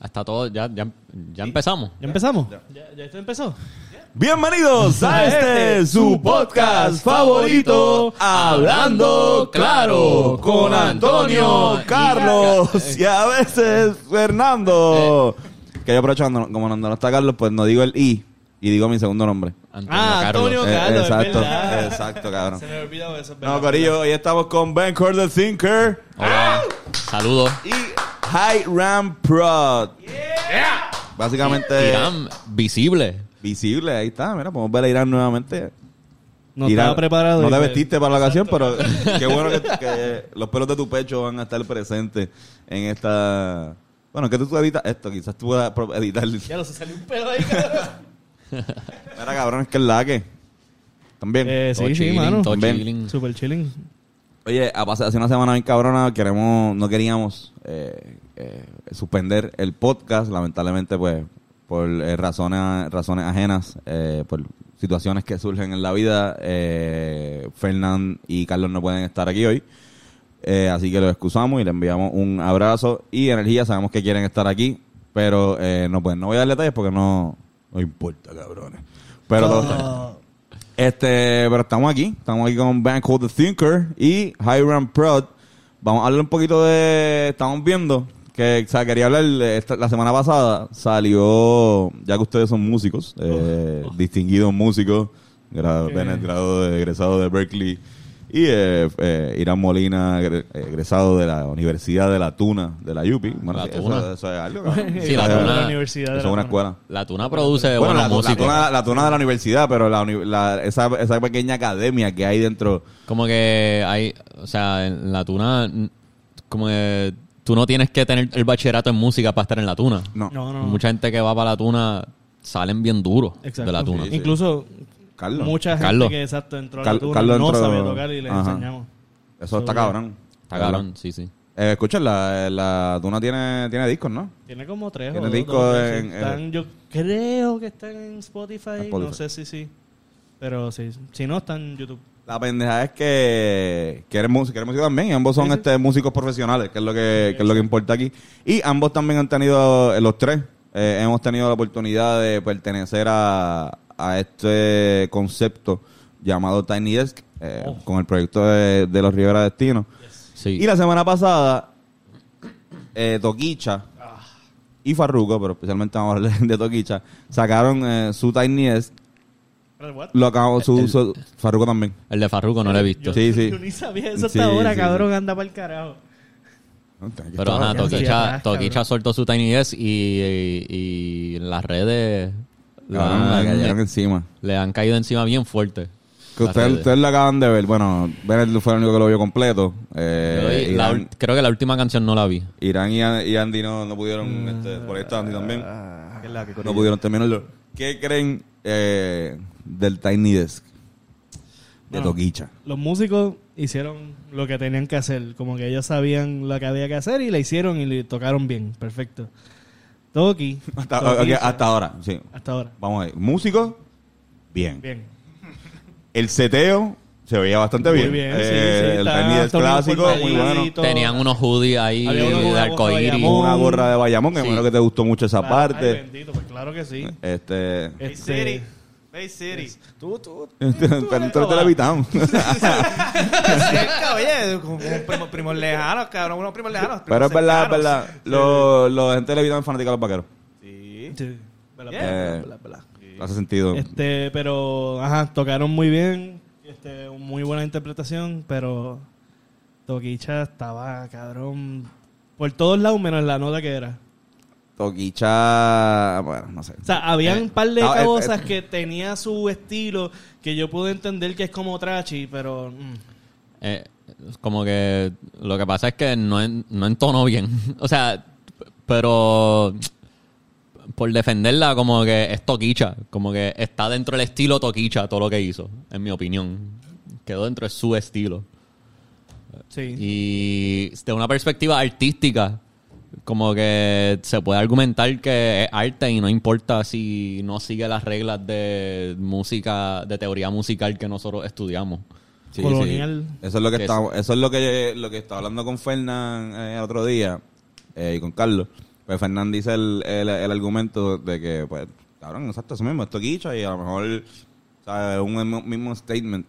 Hasta todo, ya, ya, ya empezamos. ¿Ya empezamos? ¿Ya, ya esto empezó? Bienvenidos a este su podcast favorito, Hablando Claro, con Antonio, Carlos y a veces Fernando. Que yo aprovechando, como no, no está Carlos, pues no digo el I y digo mi segundo nombre. Antonio Ah, Carlos. Antonio Eh, Carlos, es exacto, exacto, cabrón. Se me olvidado eso. es No. Corillo, hoy estamos con Ben Core the Thinker Hola. Saludos. y High Ram Prod. Básicamente Irán, visible. visible, ahí está, mira, podemos ver a Irán nuevamente. No Irán, estaba preparado. No te vestiste para la ocasión, pero qué bueno que, que los pelos de tu pecho van a estar presentes en esta. Bueno, que tú, tú editas esto, quizás tú puedas editar. Ya lo se salió un pedo ahí, cabrón. Mira, cabrón, es que es la que. También. Eh, sí, sí, chilling, mano. Ven. chilling. Super chilling. Oye, a pasar- hace una semana bien cabrona, queremos, no queríamos eh, eh, suspender el podcast, lamentablemente, pues, por eh, razones, razones ajenas, eh, por situaciones que surgen en la vida, eh, Fernán y Carlos no pueden estar aquí hoy. Así que los excusamos y le enviamos un abrazo y energía. Sabemos que quieren estar aquí, pero eh, no pueden. No voy a dar detalles porque no, no importa, cabrones. Pero bien. Este, pero estamos aquí, estamos aquí con Bank the Thinker y Hiram Prod. Vamos a hablar un poquito de, estamos viendo que, o sea, quería hablar, esta- la semana pasada salió, ya que ustedes son músicos, eh, distinguidos músicos, grado de egresado de Berkeley y eh, eh, Irán Molina, egre- egresado de la Universidad de la Tuna, de la UPI. Bueno, La sí, Tuna. eso es algo. cabrón. Sí, la Tuna. la universidad. de Eso la es una escuela. La Tuna produce Bueno, buenos la, músicos. tuna, la tuna de la universidad, pero la, esa, esa pequeña academia que hay dentro. Como que hay, o sea, en la Tuna, como que tú no tienes que tener el bachillerato en música para estar en la Tuna. No, No, no. Mucha gente que va para la Tuna salen bien duros Exacto. de la Tuna. Sí, sí. Incluso Carlos. mucha gente Carlos. que exacto entró a la tuna Carlos no entró- sabía tocar y le Ajá. enseñamos. Eso está cabrón. Está cabrón, sí, sí. Eh, escuchen, la, la tuna tiene, tiene discos, ¿no? Tiene como tres Tiene o dos, discos dos, tres, en- sí. Están- Yo creo que están en Spotify, Spotify. No sé si sí. Pero sí. Si no, están en YouTube. La pendeja es que, que eres músico, eres músico también, y ambos son Sí, sí. este, músicos profesionales, que es lo que, que es lo que importa aquí. Y ambos también han tenido, eh, los tres, eh, hemos tenido la oportunidad de pertenecer a, a este concepto llamado Tiny Desk, eh, Oh. con el proyecto de, de los Rivera Destino. Sí. Y la semana pasada, eh, Toquicha y Farruko, pero especialmente vamos a hablar de Toquicha, sacaron eh, su Tiny Desk. What? Lo acabamos, su, su- Farruko también. El de Farruko no lo he visto. Yo, Sí, sí. yo ni sabía eso Sí, hasta ahora, sí, cabrón, anda para el carajo. Pero ajá, Toquicha, soltó su Tiny Desk y, y, y en las redes La- le cayeron le, encima. le han caído encima bien fuerte. Que ustedes, ustedes lo acaban de ver. Bueno, Bennett fue el único que lo vio completo. Eh, vi- Irán, creo que la última canción no la vi. Irán y, y Andy no, no pudieron, este, por ahí está Andy también, Ah, no pudieron terminarlo. ¿Qué creen eh, del Tiny Desk? De No. Toquicha. Los músicos hicieron lo que tenían que hacer. Como que ellos sabían lo que había que hacer y la hicieron y le tocaron bien. Perfecto. Toki. Hasta, Toquicha, ok, hasta ahora, sí. hasta ahora. Vamos a ver. Músico, bien. Bien. El seteo se veía bastante Muy bien. bien, sí, Eh, sí, el todo bien clásico, muy bueno. Tenían unos hoodies ahí Había uno con de una arcoíris. Una gorra de Bayamón, que Sí. me imagino que te gustó mucho esa Claro, parte. ay, bendito, pues claro que sí. Este. Este. Bay City. Tú, tú. Pero tú eres de Levitown. Cerca, oye, como primos, primos lejanos, cabrón, unos primos lejanos. Pero es verdad, es verdad. Los, los gente de Levitown es fanática de los vaqueros. Sí. Sí. Verdad, Yeah. verdad, Eh, verdad, verdad. Hace sentido. Este, pero, ajá, tocaron muy bien. Este, muy buena interpretación, pero Toquicha estaba, cabrón, por todos lados menos la nota que era. Toquicha. Bueno, no sé. O sea, habían Eh, un par de no, eh, cosas eh. que tenía su estilo que yo pude entender que es como trashy, pero mm, Eh, como que lo que pasa es que no, en- no entonó bien. o sea, pero por defenderla como que es toquicha. Como que está dentro del estilo toquicha todo lo que hizo, en mi opinión. Quedó dentro de su estilo. sí. Y de una perspectiva artística, como que se puede argumentar que es arte y no importa si no sigue las reglas de música, de teoría musical que nosotros estudiamos. Sí, colonial. sí. Eso es lo que Que está, eso es lo que lo que estaba hablando con Fernán eh, el otro día. eh, y con Carlos, pues Fernán dice el, el, el argumento de que, pues, cabrón, exacto, eso mismo, esto quicha y a lo mejor, ¿sabes? Un mismo statement.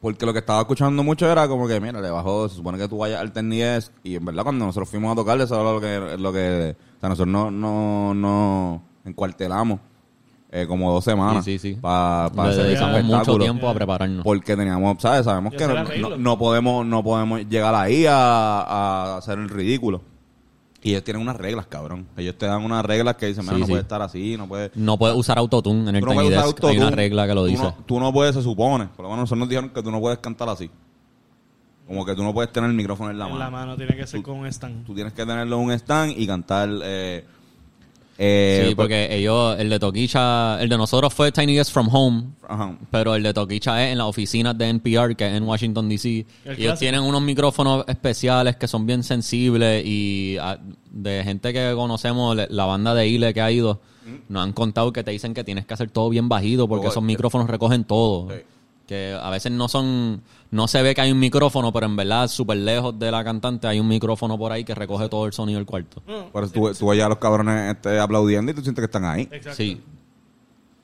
Porque lo que estaba escuchando mucho era como que, mira, le bajó, se supone que tú vayas al Desk y en verdad cuando nosotros fuimos a tocarle, eso era lo que, lo que o sea, nosotros no, no, no encuartelamos eh, como dos semanas Sí, sí, sí. para hacer ese dedicamos mucho tiempo a prepararnos. Porque teníamos, ¿sabes? Sabemos que no- no podemos no podemos llegar ahí a, a hacer el ridículo. Y ellos tienen unas reglas, cabrón. Ellos te dan unas reglas que dicen, mira, Sí, no sí. puede estar así, no puede... No puedes usar autotune en el Tú no puedes usar Desk. Hay una autotune. regla que lo Tú dice. no- tú no puedes, se supone. Por lo menos nosotros nos dijeron que tú no puedes cantar así. Como que tú no puedes tener el micrófono en la en mano. la mano tiene que ser Tú- con un stand. Tú tienes que tenerlo en un stand y cantar... Eh, eh, sí, porque ellos, el de Toquicha, el de nosotros fue Tiny Desk from Home, pero el de Toquicha es en las oficinas de NPR, que es en Washington, D.C. El Ellos clásico. tienen unos micrófonos especiales que son bien sensibles y ah, de gente que conocemos, le- la banda de Ile que ha ido, nos han contado que te dicen que tienes que hacer todo bien bajito porque Todo, esos eh, micrófonos recogen todo. Que a veces no son, no se ve que hay un micrófono, pero en verdad súper lejos de la cantante hay un micrófono por ahí que recoge todo el sonido del cuarto. No, Por eso tú, tú oyes a los cabrones este, aplaudiendo y tú sientes que están ahí. Exacto. Sí,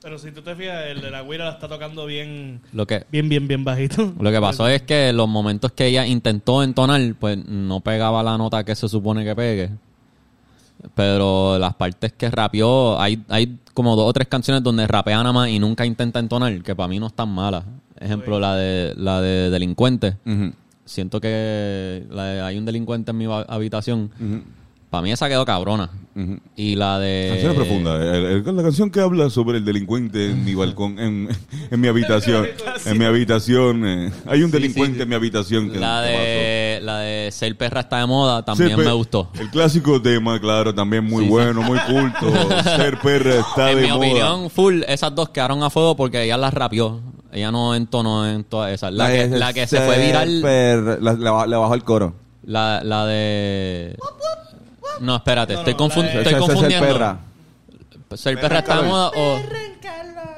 Pero si tú te fijas, el de la güira la está tocando bien, lo que, bien, bien, bien bajito. Lo que pasó es que los momentos que ella intentó entonar, pues no pegaba la nota que se supone que pegue. Pero las partes que rapeó, hay, hay como dos o tres canciones donde rapea nada más y nunca intenta entonar, que para mí no están malas. Ejemplo, la de la de Delincuente. Ujú, Siento que la de Hay un delincuente en mi habitación. Para mí esa quedó cabrona. Y la de... Canciones profundas. El- el- la canción que habla sobre el delincuente en mi balcón, en, en mi habitación. en mi habitación. eh, hay un delincuente en mi habitación. Que, La de, la de Ser perra está de moda también Ser me gustó. El clásico tema, claro, también muy Sí, sí. bueno, muy culto. Ser perra está en de mi moda. opinión, full, esas dos quedaron a fuego porque ella las rapió. Ella no entonó en todas esas. La, que, la que se Ser fue viral, la- le, ba- le bajó el coro. la, la de... No, espérate, No, estoy, no, confun- la de- estoy Ese- confundiendo. perra. ¿Ser perra está moda o...?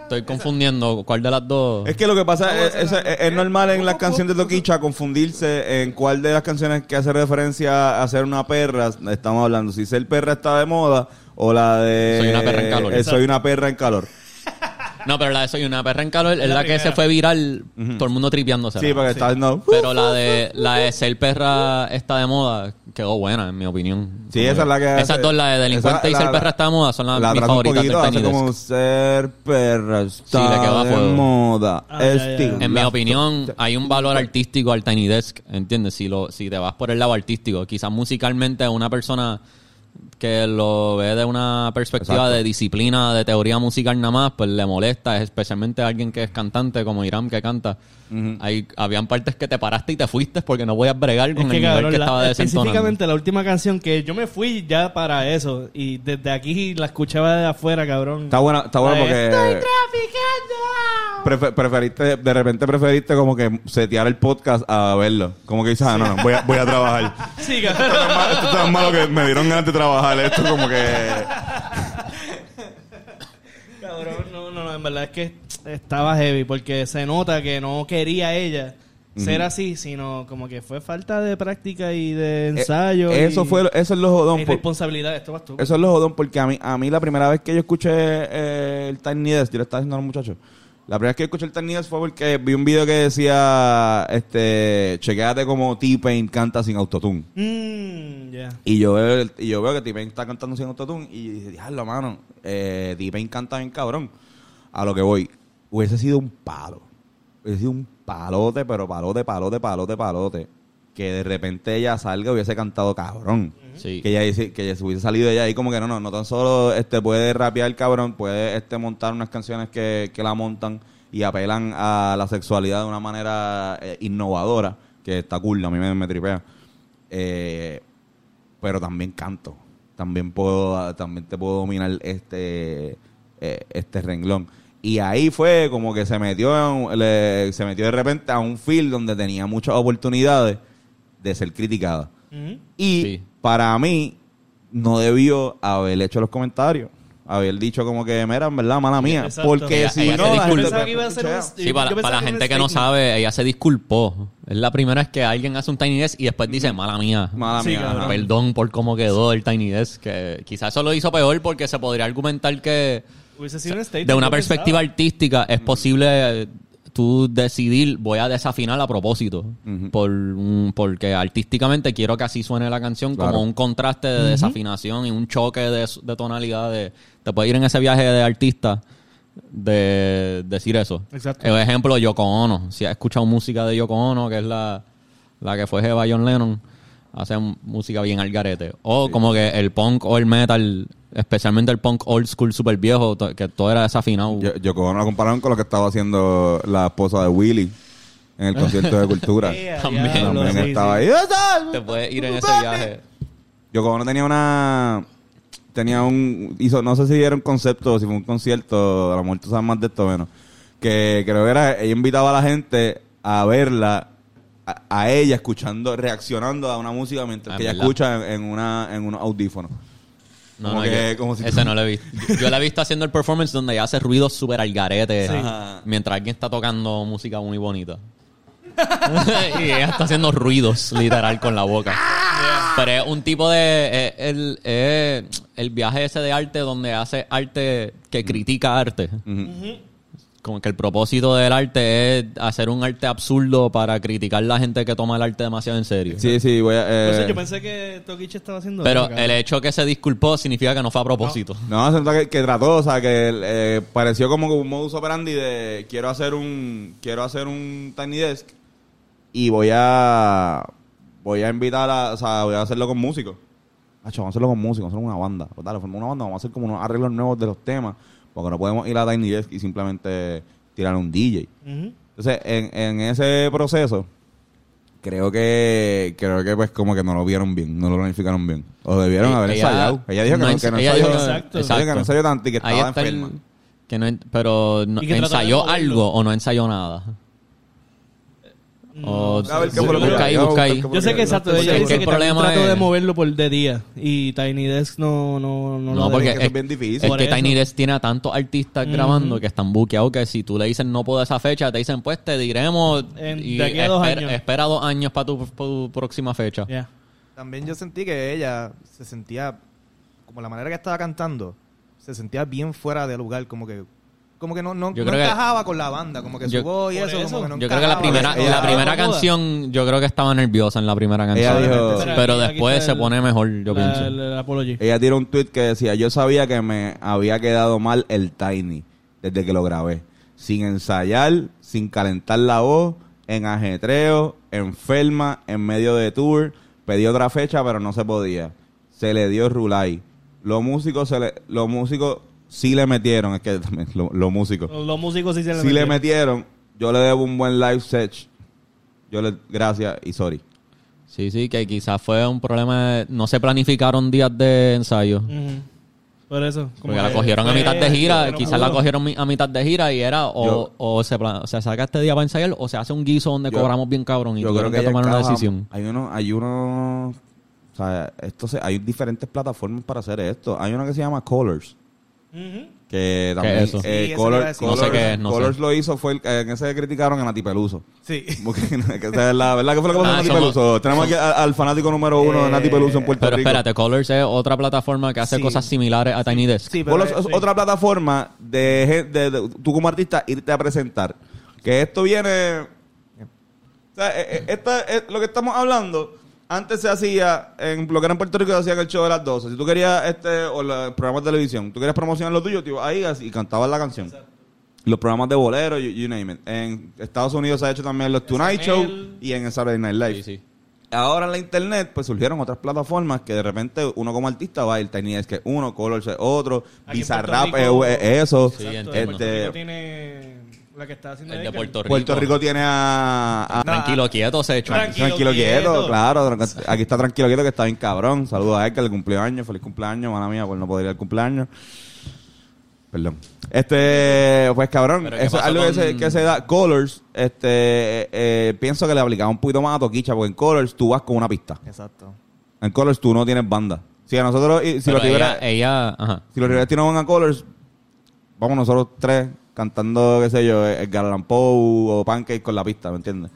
Estoy confundiendo. ¿Cuál de las dos? Es que lo que pasa es, es, es- es normal en las canciones de Toquicha confundirse en cuál de las canciones que hace referencia a ser una perra estamos hablando. Si ser perra está de moda o la de Soy una perra en calor. eh, soy una perra en calor. No, pero la de Soy una perra en calor es la la, que se fue viral, todo el mundo tripeándose. Sí, porque está no. Pero la de la de Ser perra está de moda quedó buena, en mi opinión. Sí, esa es la que hace- Esas dos, la de Delincuente esa- y la- Ser perra está de moda, son las la mis un favoritas del poquito, Tiny hace como Desk. ser perra está le quedó a de fuego. moda. Ah, ya, ya, ya. estilo. En mi opinión, hay un valor artístico al Tiny Desk, ¿entiendes? Si, lo, si te vas por el lado artístico, quizás musicalmente una persona que lo ve de una perspectiva Exacto. de disciplina, de teoría musical nada más, pues le molesta, especialmente a alguien que es cantante como Irán que canta. Hay, habían partes que te paraste y te fuiste porque no podías bregar con Es que el nivel que la- estaba desentonando. específicamente la última canción que yo me fui ya para eso y desde aquí la escuchaba de afuera, cabrón. Está buena, está de, porque Estoy traficando. prefe- preferiste, de repente preferiste como que setear el podcast a verlo. Como que dices, ah, no, no, voy a, voy a trabajar. Sí, Esto cabrón. es tan malo- esto es tan malo que me dieron ganas de trabajar. Esto como que... Cabrón, no, no, no, en verdad es que estaba heavy porque se nota que no quería ella ser así, sino como que fue falta de práctica y de ensayo. Eh, eso y- fue, eso es lo jodón. por- responsabilidad. Esto vas tú. eso es lo jodón porque a mí, a mí la primera vez que yo escuché eh, el Tiny Desk, yo le estaba diciendo a los muchachos, la primera vez que escuché el Tiny Desk fue porque vi un video que decía, este, chequéate como T-Pain canta sin autotune. Mm. Y yo veo, y yo veo que T-Pain está cantando sin autotune y dije, diablo, mano, eh, T-Pain canta bien cabrón. A lo que voy, hubiese sido un palo. Hubiese sido un palote, pero palote, palote, palote, palote. Que de repente ella salga y hubiese cantado cabrón. Sí. Que ella, dice- que ella se hubiese salido de ella ahí como que no, no, no tan solo este puede rapear cabrón, puede este montar unas canciones que, que la montan y apelan a la sexualidad de una manera eh, innovadora, que está cool, a mí me, me tripea. Eh, pero también canto. También puedo, también te puedo dominar este, eh, este renglón. Y ahí fue como que se metió, en- le- se metió de repente a un field donde tenía muchas oportunidades de ser criticada. Ujú. Y Sí. para mí, no debió haber hecho los comentarios. Haber dicho como que, mira, en verdad, mala mía. Exacto. Porque Ella- si ella no, la gente- que iba a ser un- Sí, para, para la gente que no sabe, ella se disculpó. Es la primera vez que alguien hace un Tiny Desk y después dice, mala mía. Mala Sí, mía. Perdón por cómo quedó el Tiny Desk. Que quizás eso lo hizo peor porque se podría argumentar que Hubiese sido un statement, de una perspectiva pensaba. artística es posible eh, tú decidir voy a desafinar a propósito por porque artísticamente quiero que así suene la canción Claro. como un contraste de desafinación y un choque de, de tonalidades te puedes ir en ese viaje de artista de decir eso. Exacto. por ejemplo Yoko Ono. Si has escuchado música de Yoko Ono que es la, la que fue Jeva John Lennon hace música bien al garete. O como que el punk o el metal especialmente el punk old school super viejo que todo era desafinado Yo, yo como lo compararon con lo que estaba haciendo la esposa de Willy en el concierto de cultura. También. diablo, También sí, estaba sí. ahí. te puedes ir en ese viaje Yo como no tenía una tenía un hizo no sé si era un concepto o si fue un concierto, a lo mejor tú sabes más de esto o menos, que creo que era ella invitaba a la gente a verla a, a ella escuchando, reaccionando a una música mientras Ah, que ella ¿verdad? escucha en, en una en unos audífonos. No, Como no, que- yo- como si ese tú- no lo he visto. Yo, yo la he visto haciendo el performance donde ella hace ruidos súper al garete Sí. Mientras alguien está tocando música muy bonita. y ella está haciendo ruidos, literal, con la boca. Pero es un tipo de... eh, el, eh, el viaje ese de arte donde hace arte que critica arte. Como que el propósito del arte es hacer un arte absurdo para criticar la gente que toma el arte demasiado en serio. Sí, sí, voy a eh, Entonces, yo pensé que Tokichi estaba haciendo Pero eso, el hecho que se disculpó significa que no fue a propósito. No, se nota que, que trató, o sea, que eh, pareció como que un modus operandi de quiero hacer un quiero hacer un tiny desk y voy a voy a invitar a, o sea, voy a hacerlo con músicos. Hacho, vamos a hacerlo con músicos, vamos a hacerlo con una banda. Pues dale, formamos una banda, vamos a hacer como unos arreglos nuevos de los temas, porque no podemos ir a tiny desk y simplemente tirar un DJ. Entonces, en, en ese proceso, creo que creo que pues como que no lo vieron bien, no lo planificaron bien. O debieron Ella- haber ensayado. Ella dijo que no, ens- que no ella ensayó. dijo- Exacto. ella dijo que no ensayó tanto y que estaba está el- enferma. que no pero no- ensayó algo o no ensayó nada. O, A ver qué fue lo que busca ahí, busca ahí. Yo sé que exacto, ella es que dice el que también problema trató de moverlo por de día y Tiny Desk no no no, No, lo porque eso es bien difícil. Es Por que eso. Tiny Desk tiene a tantos artistas grabando que están buqueados que si tú le dices no puedo esa fecha, te dicen pues te diremos En- y de aquí a dos espera, años. espera dos años para tu, pa' tu próxima fecha. Ya. También yo sentí que ella se sentía, como la manera que estaba cantando, se sentía bien fuera de lugar, como que como que no, no, Yo no creo que- encajaba con la banda, como que Yo- su voz y eso, eso. como que no Yo creo que la primera, Ella- la primera ella- canción, yo creo que estaba nerviosa en la primera Ella canción. dijo- pero aquí- después se el- pone mejor, yo la- pienso. Ella tiró un tweet que decía, yo sabía que me había quedado mal el Tiny desde que lo grabé. Sin ensayar, sin calentar la voz, en ajetreo, enferma, en medio de tour. Pedí otra fecha, pero no se podía. Se le dio Rulay. Los músicos, se le, los músicos sí le metieron, es que también lo- los músicos. Los, los músicos sí se le Sí le metieron. metieron. Yo le debo un buen live set. Yo le, gracias y sorry. Sí, sí, que quizás fue un problema. de- no se planificaron días de ensayo. Por eso. como Porque la cogieron a mitad de gira, quizás la cogieron a mitad de gira y era o, Yo- o se, plan- se saca este día para ensayar o se hace un guiso donde Yo- cobramos bien cabrón y Yo creo tuvieron que, que, tomar una decisión. Hay uno, hay uno, o sea, esto se, hay diferentes plataformas para hacer esto. Hay una que se llama Colors, Que también es eso? eh, Sí, Color- decir. No sé Colors, qué es, no Colors sé. lo hizo fue el, eh, en ese que criticaron a Nati Peluso. Sí. Porque, que la verdad que fue lo que pasó Ah, Nati somos- Peluso. Tenemos aquí a- al fanático número uno de Eh, Nati Peluso en Puerto Pero Rico. espérate, Colors es otra plataforma que hace Sí. cosas similares a Tiny Desk. Sí, pero Colors eh, es sí. otra plataforma de, de- de- tú como artista irte a presentar. Que esto viene. O sea, eh, eh, esta, eh, lo que estamos hablando, antes se hacía, en lo que era en Puerto Rico, se hacía el show de las 12. Si tú querías, este, o los programas de televisión, tú querías promocionar lo tuyo, ibas ahí y cantabas la canción. Los programas de bolero, you, you name it. En Estados Unidos se ha hecho también los Tonight Show y en el Saturday Night Live. Sí, sí. Ahora en la internet, pues surgieron otras plataformas que de repente uno como artista va a ir Tiny es uno, Colors es otro, Bizarrap es, eso. Sí, Este, tiene la que está haciendo El de. Puerto Rico. Puerto Rico tiene a, a- Tranquilo, quieto, se echó. Tranquilo. Tranquilo quieto, quieto. claro. Aquí está Tranquilo quieto que está bien cabrón. Saludos a él que le cumplió años. Feliz cumpleaños, mala mía, por no poder ir al cumpleaños. Perdón. Este, pues cabrón, Pero ¿qué eso es pasó algo que, se, con- que se da. Colors, este, eh, eh, pienso que le aplicaba un poquito más a Toquicha, porque en Colors tú vas con una pista. Exacto. En Colors tú no tienes banda. Si a nosotros, y- si Pero los Rivera, ella, ajá. si los Rivera tienen van a Colors, vamos nosotros tres cantando, qué sé yo, el Poe o Pancake con la pista, ¿me entiendes?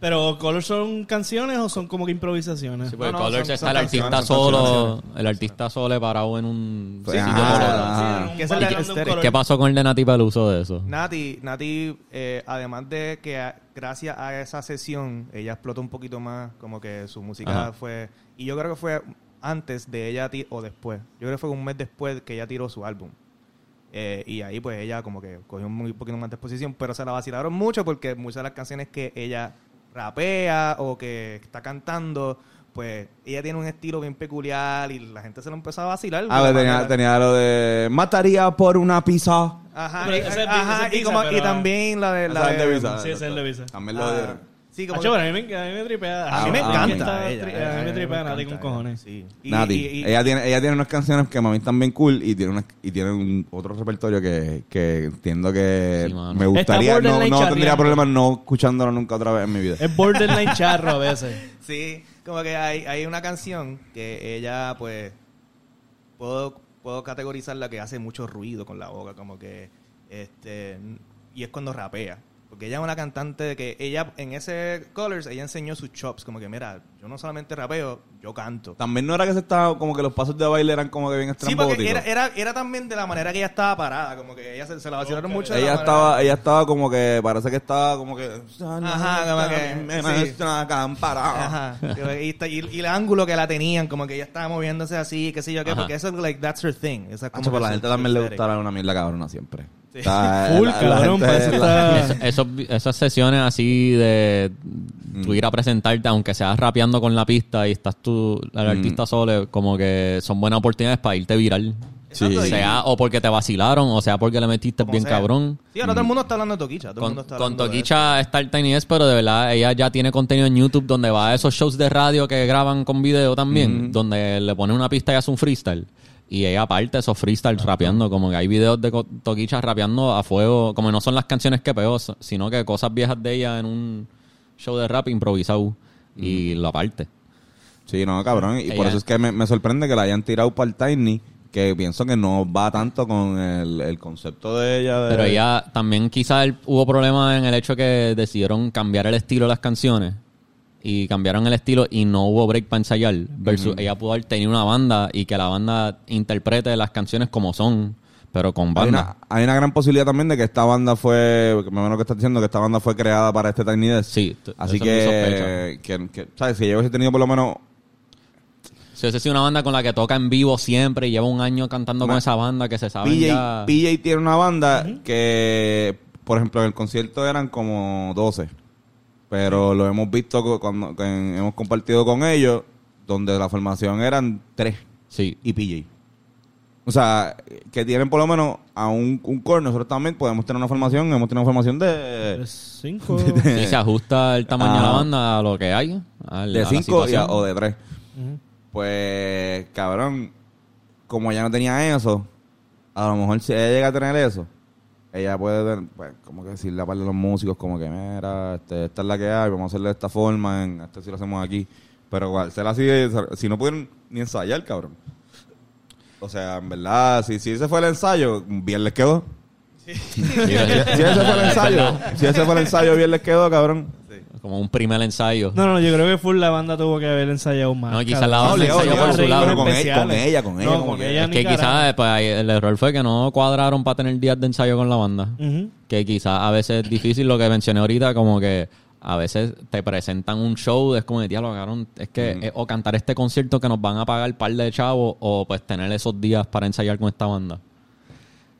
Pero ¿Colors son canciones o son como que improvisaciones? Sí, porque No, no, Colors son- está son el artista solo, el artista solo parado en un Sí, sitio ah. Sí, un un. ¿Qué pasó con el de Nati Peluso de eso? Nati, Nati eh, además de que a- gracias a esa sesión ella explotó un poquito más, como que su música Ajá. fue... Y yo creo que fue antes de ella o después. Yo creo que fue un mes después que ella tiró su álbum. Eh, y ahí pues ella como que cogió un muy poquito más de exposición, pero se la vacilaron mucho porque muchas de las canciones que ella rapea o que está cantando, pues ella tiene un estilo bien peculiar y la gente se lo empezó a vacilar. de A ver, tenía, tenía lo de mataría por una pizza. Ajá, Pero y, ese es- ajá, ese es y como- Visa, y pero- también la de... La de de Visa. Sí, ese es el de Visa. También lo Ah, de... Sí, como Hacho, pero a mí me, a mí me tripea. A mí me Ah, encanta está ella. tri- A mí me tripea Nati con cojones. ella, sí. Y- Nati. y- y- ella, tiene, ella tiene unas canciones que a mí están bien cool y tiene, y tiene un, otro repertorio que, que entiendo que Sí, me gustaría, no, no tendría problemas no escuchándolo nunca otra vez en mi vida. Es borderline charro a veces. Sí, como que hay, hay una canción que ella, pues, puedo, puedo categorizarla que hace mucho ruido con la boca, como que, este, y es cuando rapea. Porque ella es una cantante de que ella, en ese Colors, ella enseñó sus chops, como que, mira, yo no solamente rapeo, yo canto. También no era que se estaba, como que los pasos de baile eran como que bien Sí, porque estrambóticos. era, era, era también de la manera que ella estaba parada, como que ella se, se la vacilaron mucho. de la ella manera- estaba, ella estaba como que, parece que estaba como que... Ajá, como que, Me sí. Ajá. y, y- y el ángulo que la tenían, como que ella estaba moviéndose así, qué sé yo qué, Ajá. porque eso es like that's her thing. Esa es como Hacho, pero la gente también le gustará una mierda cabrona siempre. Sí. Está- Full, la- la cabrón, gente- la- esas sesiones así de tú ir a presentarte, aunque seas rapeando con la pista y estás tú, el artista solo, como que son buenas oportunidades para irte viral. Sea o porque te vacilaron, o sea porque le metiste como bien sea. cabrón. Sí, ahora todo el mundo está hablando de Toquicha. Todo el Con, mundo está con Toquicha está el Tiny S, pero de verdad ella ya tiene contenido en YouTube donde va a esos shows de radio que graban con video también, donde le pone una pista y hace un freestyle. Y ella aparte esos freestyles rapeando, como que hay videos de Toquicha rapeando a fuego, como no son las canciones que pegó, sino que cosas viejas de ella en un show de rap improvisado y lo aparte. Sí, no, cabrón. Y por eso es que me, me sorprende que la hayan tirado para el Tiny, que pienso que no va tanto con el, el concepto de ella. de- Pero ella también quizás hubo problemas en el hecho que decidieron cambiar el estilo de las canciones y cambiaron el estilo y no hubo break para ensayar versus ella pudo haber tenido una banda y que la banda interprete las canciones como son pero con Hay banda una, hay una gran posibilidad también de que esta banda fue, que me imagino que estás diciendo que esta banda fue creada para este Tiny Desk. Sí, Así que, que, que, ¿sabes? Si yo hubiese tenido por lo menos si hubiese sido una banda con la que toca en vivo siempre y lleva un año cantando con esa banda que se sabe PJ, ya PJ tiene una banda que, por ejemplo, en el concierto eran como 12. Pero lo hemos visto cu- cuando que hemos compartido con ellos, donde la formación eran 3 sí y PJ. O sea, que tienen por lo menos a un, un core. Nosotros también podemos tener una formación, hemos tenido una formación de, Tres, cinco. y se ajusta el tamaño de la banda a lo que hay de a 5 situación. o de 3. Ujú. Pues, cabrón, como ella no tenía eso, a lo mejor si ella llega a tener eso, ella puede, pues, como que decirle a par de los músicos, como que, mira, este, esta es la que hay, vamos a hacerle de esta forma, en, este sí lo hacemos aquí. Pero igual, se la sigue, si no pudieron ni ensayar, cabrón. O sea, en verdad, si, si ese fue el ensayo, bien les quedó. Sí, Si, si ese fue el ensayo, si ese fue el ensayo, bien les quedó, cabrón. Como un primer ensayo. No, no, yo creo que full la banda tuvo que haber ensayado más. No, quizás la banda ensayó por su lado. con ella- con ella, con ella, No, como con que- ella es que quizás pues, el error fue que no cuadraron para tener días de ensayo con la banda. Que quizás a veces es difícil lo que mencioné ahorita, como que a veces te presentan un show, es como de diálogo, es que es o cantar este concierto que nos van a pagar par de chavos, o pues tener esos días para ensayar con esta banda.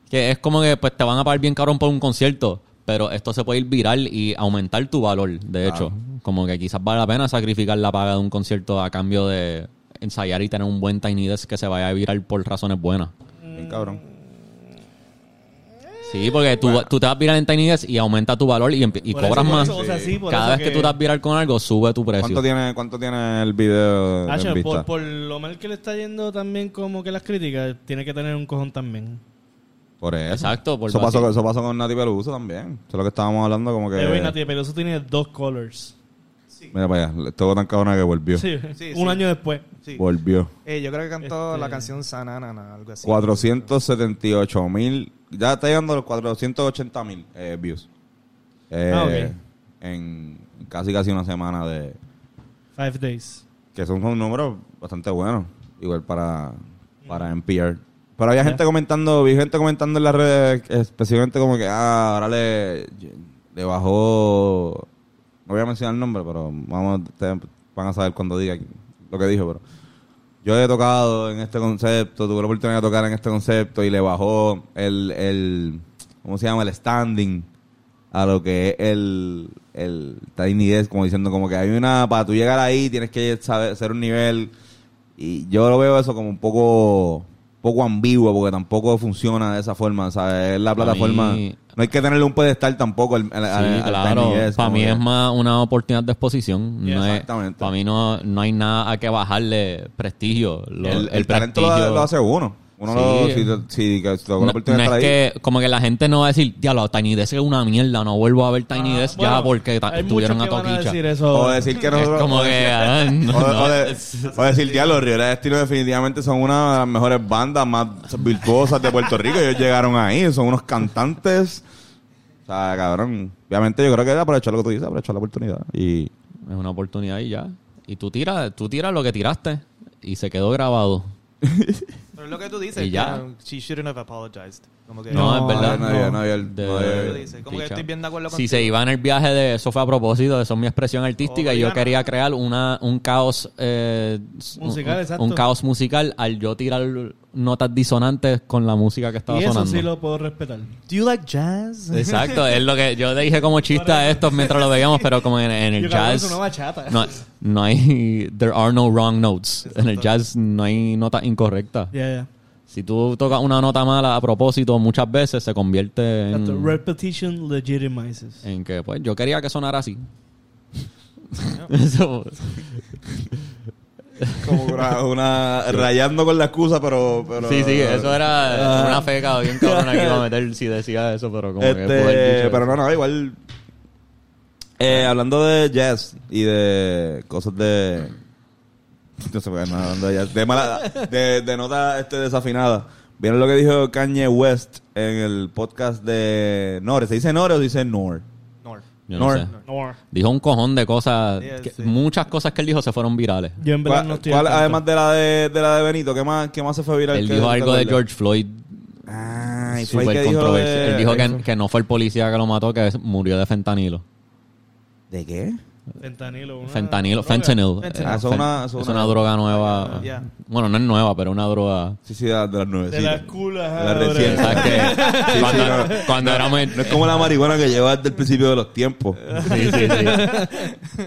Que es como que pues te van a pagar bien cabrón por un concierto, pero esto se puede ir viral y aumentar tu valor, de hecho. Como que quizás vale la pena sacrificar la paga de un concierto a cambio de ensayar y tener un buen Tiny Desk que se vaya a viral por razones buenas. Bien cabrón. Sí, porque tú, tú te vas viral en Tiny Desk y aumenta tu valor y, cobras más. eso, o sea, sí, por Cada vez que, tú te vas viral con algo, sube tu precio. ¿Cuánto tiene, ¿Cuánto tiene el video Hacho, en vista? por, por lo mal que le está yendo también como que las críticas, tiene que tener un cojón también. Por eso. Exacto, por eso, pasó, eso pasó con Nati Peluso también. Eso es lo que estábamos hablando, como que... Eh, Nati Peluso tiene dos colors. Mira para allá, estuvo tan cabrona que volvió. Sí, Sí, un sí. año después. Sí. Volvió. Eh, yo creo que cantó Este- la canción Sanana, algo así. 478 mil. Ya está llegando a los 480 mil eh, views. Eh, Ah, ok. en casi casi una semana de... Five days. Que son unos números bastante buenos. Igual para, para NPR. Pero había gente comentando, vi gente comentando en las redes, específicamente como que, ah, ahora le, le bajó... No voy a mencionar el nombre, pero vamos, ustedes van a saber cuando diga lo que dijo, pero... Yo he tocado en este concepto, tuve la oportunidad de tocar en este concepto y le bajó el, el ¿cómo se llama? El standing a lo que es el, el Tiny Desk, como diciendo como que hay una, para tú llegar ahí tienes que saber, ser un nivel y yo lo veo eso como un poco poco ambiguo porque tampoco funciona de esa forma, ¿sabes? Es la plataforma, mí- no hay que tenerle un pedestal tampoco al, Sí, claro. Para mí que- es más una oportunidad de exposición. Yeah, no es- exactamente. para mí no, no hay nada a que bajarle prestigio. Lo- el, el talento lo, prestigio- lo hace uno. Uno Sí. lo, si, si, que- si No, oportunidad no de es ahí. que como que la gente no va a decir, diablo, Tiny Desk es una mierda, no vuelvo a ver Tiny Ah, Desk bueno, ya porque estuvieron a toquicha. decir eso. O decir que nosotros... como o que... decir- ah, no, O, no, o de- es- o decir, diablo, Rivera Destino definitivamente son una de las mejores bandas más virtuosas de Puerto Rico. Ellos llegaron ahí, son unos cantantes. O sea, cabrón. Obviamente yo creo que es aprovechar lo que tú dices, aprovechar la oportunidad. Y Es una oportunidad y ya. Y tú tiras, tú tiras lo que tiraste y se quedó grabado. Pero es lo que tú dices. Y ya. um, she shouldn't have apologized. Como que, No, es verdad. No había, no no dice. Como que estoy bien de acuerdo Si se iba en el viaje de eso fue a propósito, eso es mi expresión artística y yo quería crear una, un caos eh, Musical, un, exacto. un caos musical al yo tirar notas disonantes con la música que estaba y eso sonando. sí lo puedo respetar. Do you like jazz? Exacto, es lo que yo le dije como chiste a estos mientras lo veíamos, pero como en, en el Yo, jazz es una bachata. no, no hay there are no wrong notes. En el jazz no hay notas incorrectas. Ya, ya. Si tú tocas una nota mala a propósito muchas veces se convierte en, Repetition legitimizes. en que pues yo quería que sonara así. Eso- como una, una- rayando con la excusa, pero, pero sí, sí, eso era Ah. una feca bien cabrona que iba a meter si decía eso, pero como que Este, dicho pero eso. no, no, igual. Eh, hablando de jazz y de cosas de. No sé, bueno, hablando de mala, de, de nota este, desafinada. ¿Vieron lo que dijo Kanye West en el podcast de Nore? ¿Se dice Nore o se dice Nor? Nor. Yo no Nor. sé. No. Dijo un cojón de cosas, Sí, que- sí. muchas cosas que él dijo se fueron virales. Yo en verdad ¿Cuál, no estoy cuál, al tanto. además de la de, de la de Benito, ¿qué más, qué más se fue viral? Él ¿Qué- dijo algo de? George Floyd Ah, y fue el súper controversial. de- Él dijo que, que no fue el policía que lo mató, que murió de fentanilo. ¿De qué? Fentanilo. una Fentanilo, droga. fentanyl. Fentanyl. Eh, Ah, eso es una- eso es es una una- droga nueva. Bueno, no es nueva, pero una droga. Sí, sí, de, de las nueve. De las culas. De las recientes. ¿Sabes qué? Sí, cuando, sí, no. cuando éramos... No es como la marihuana que lleva desde el principio de los tiempos. Sí, sí, sí.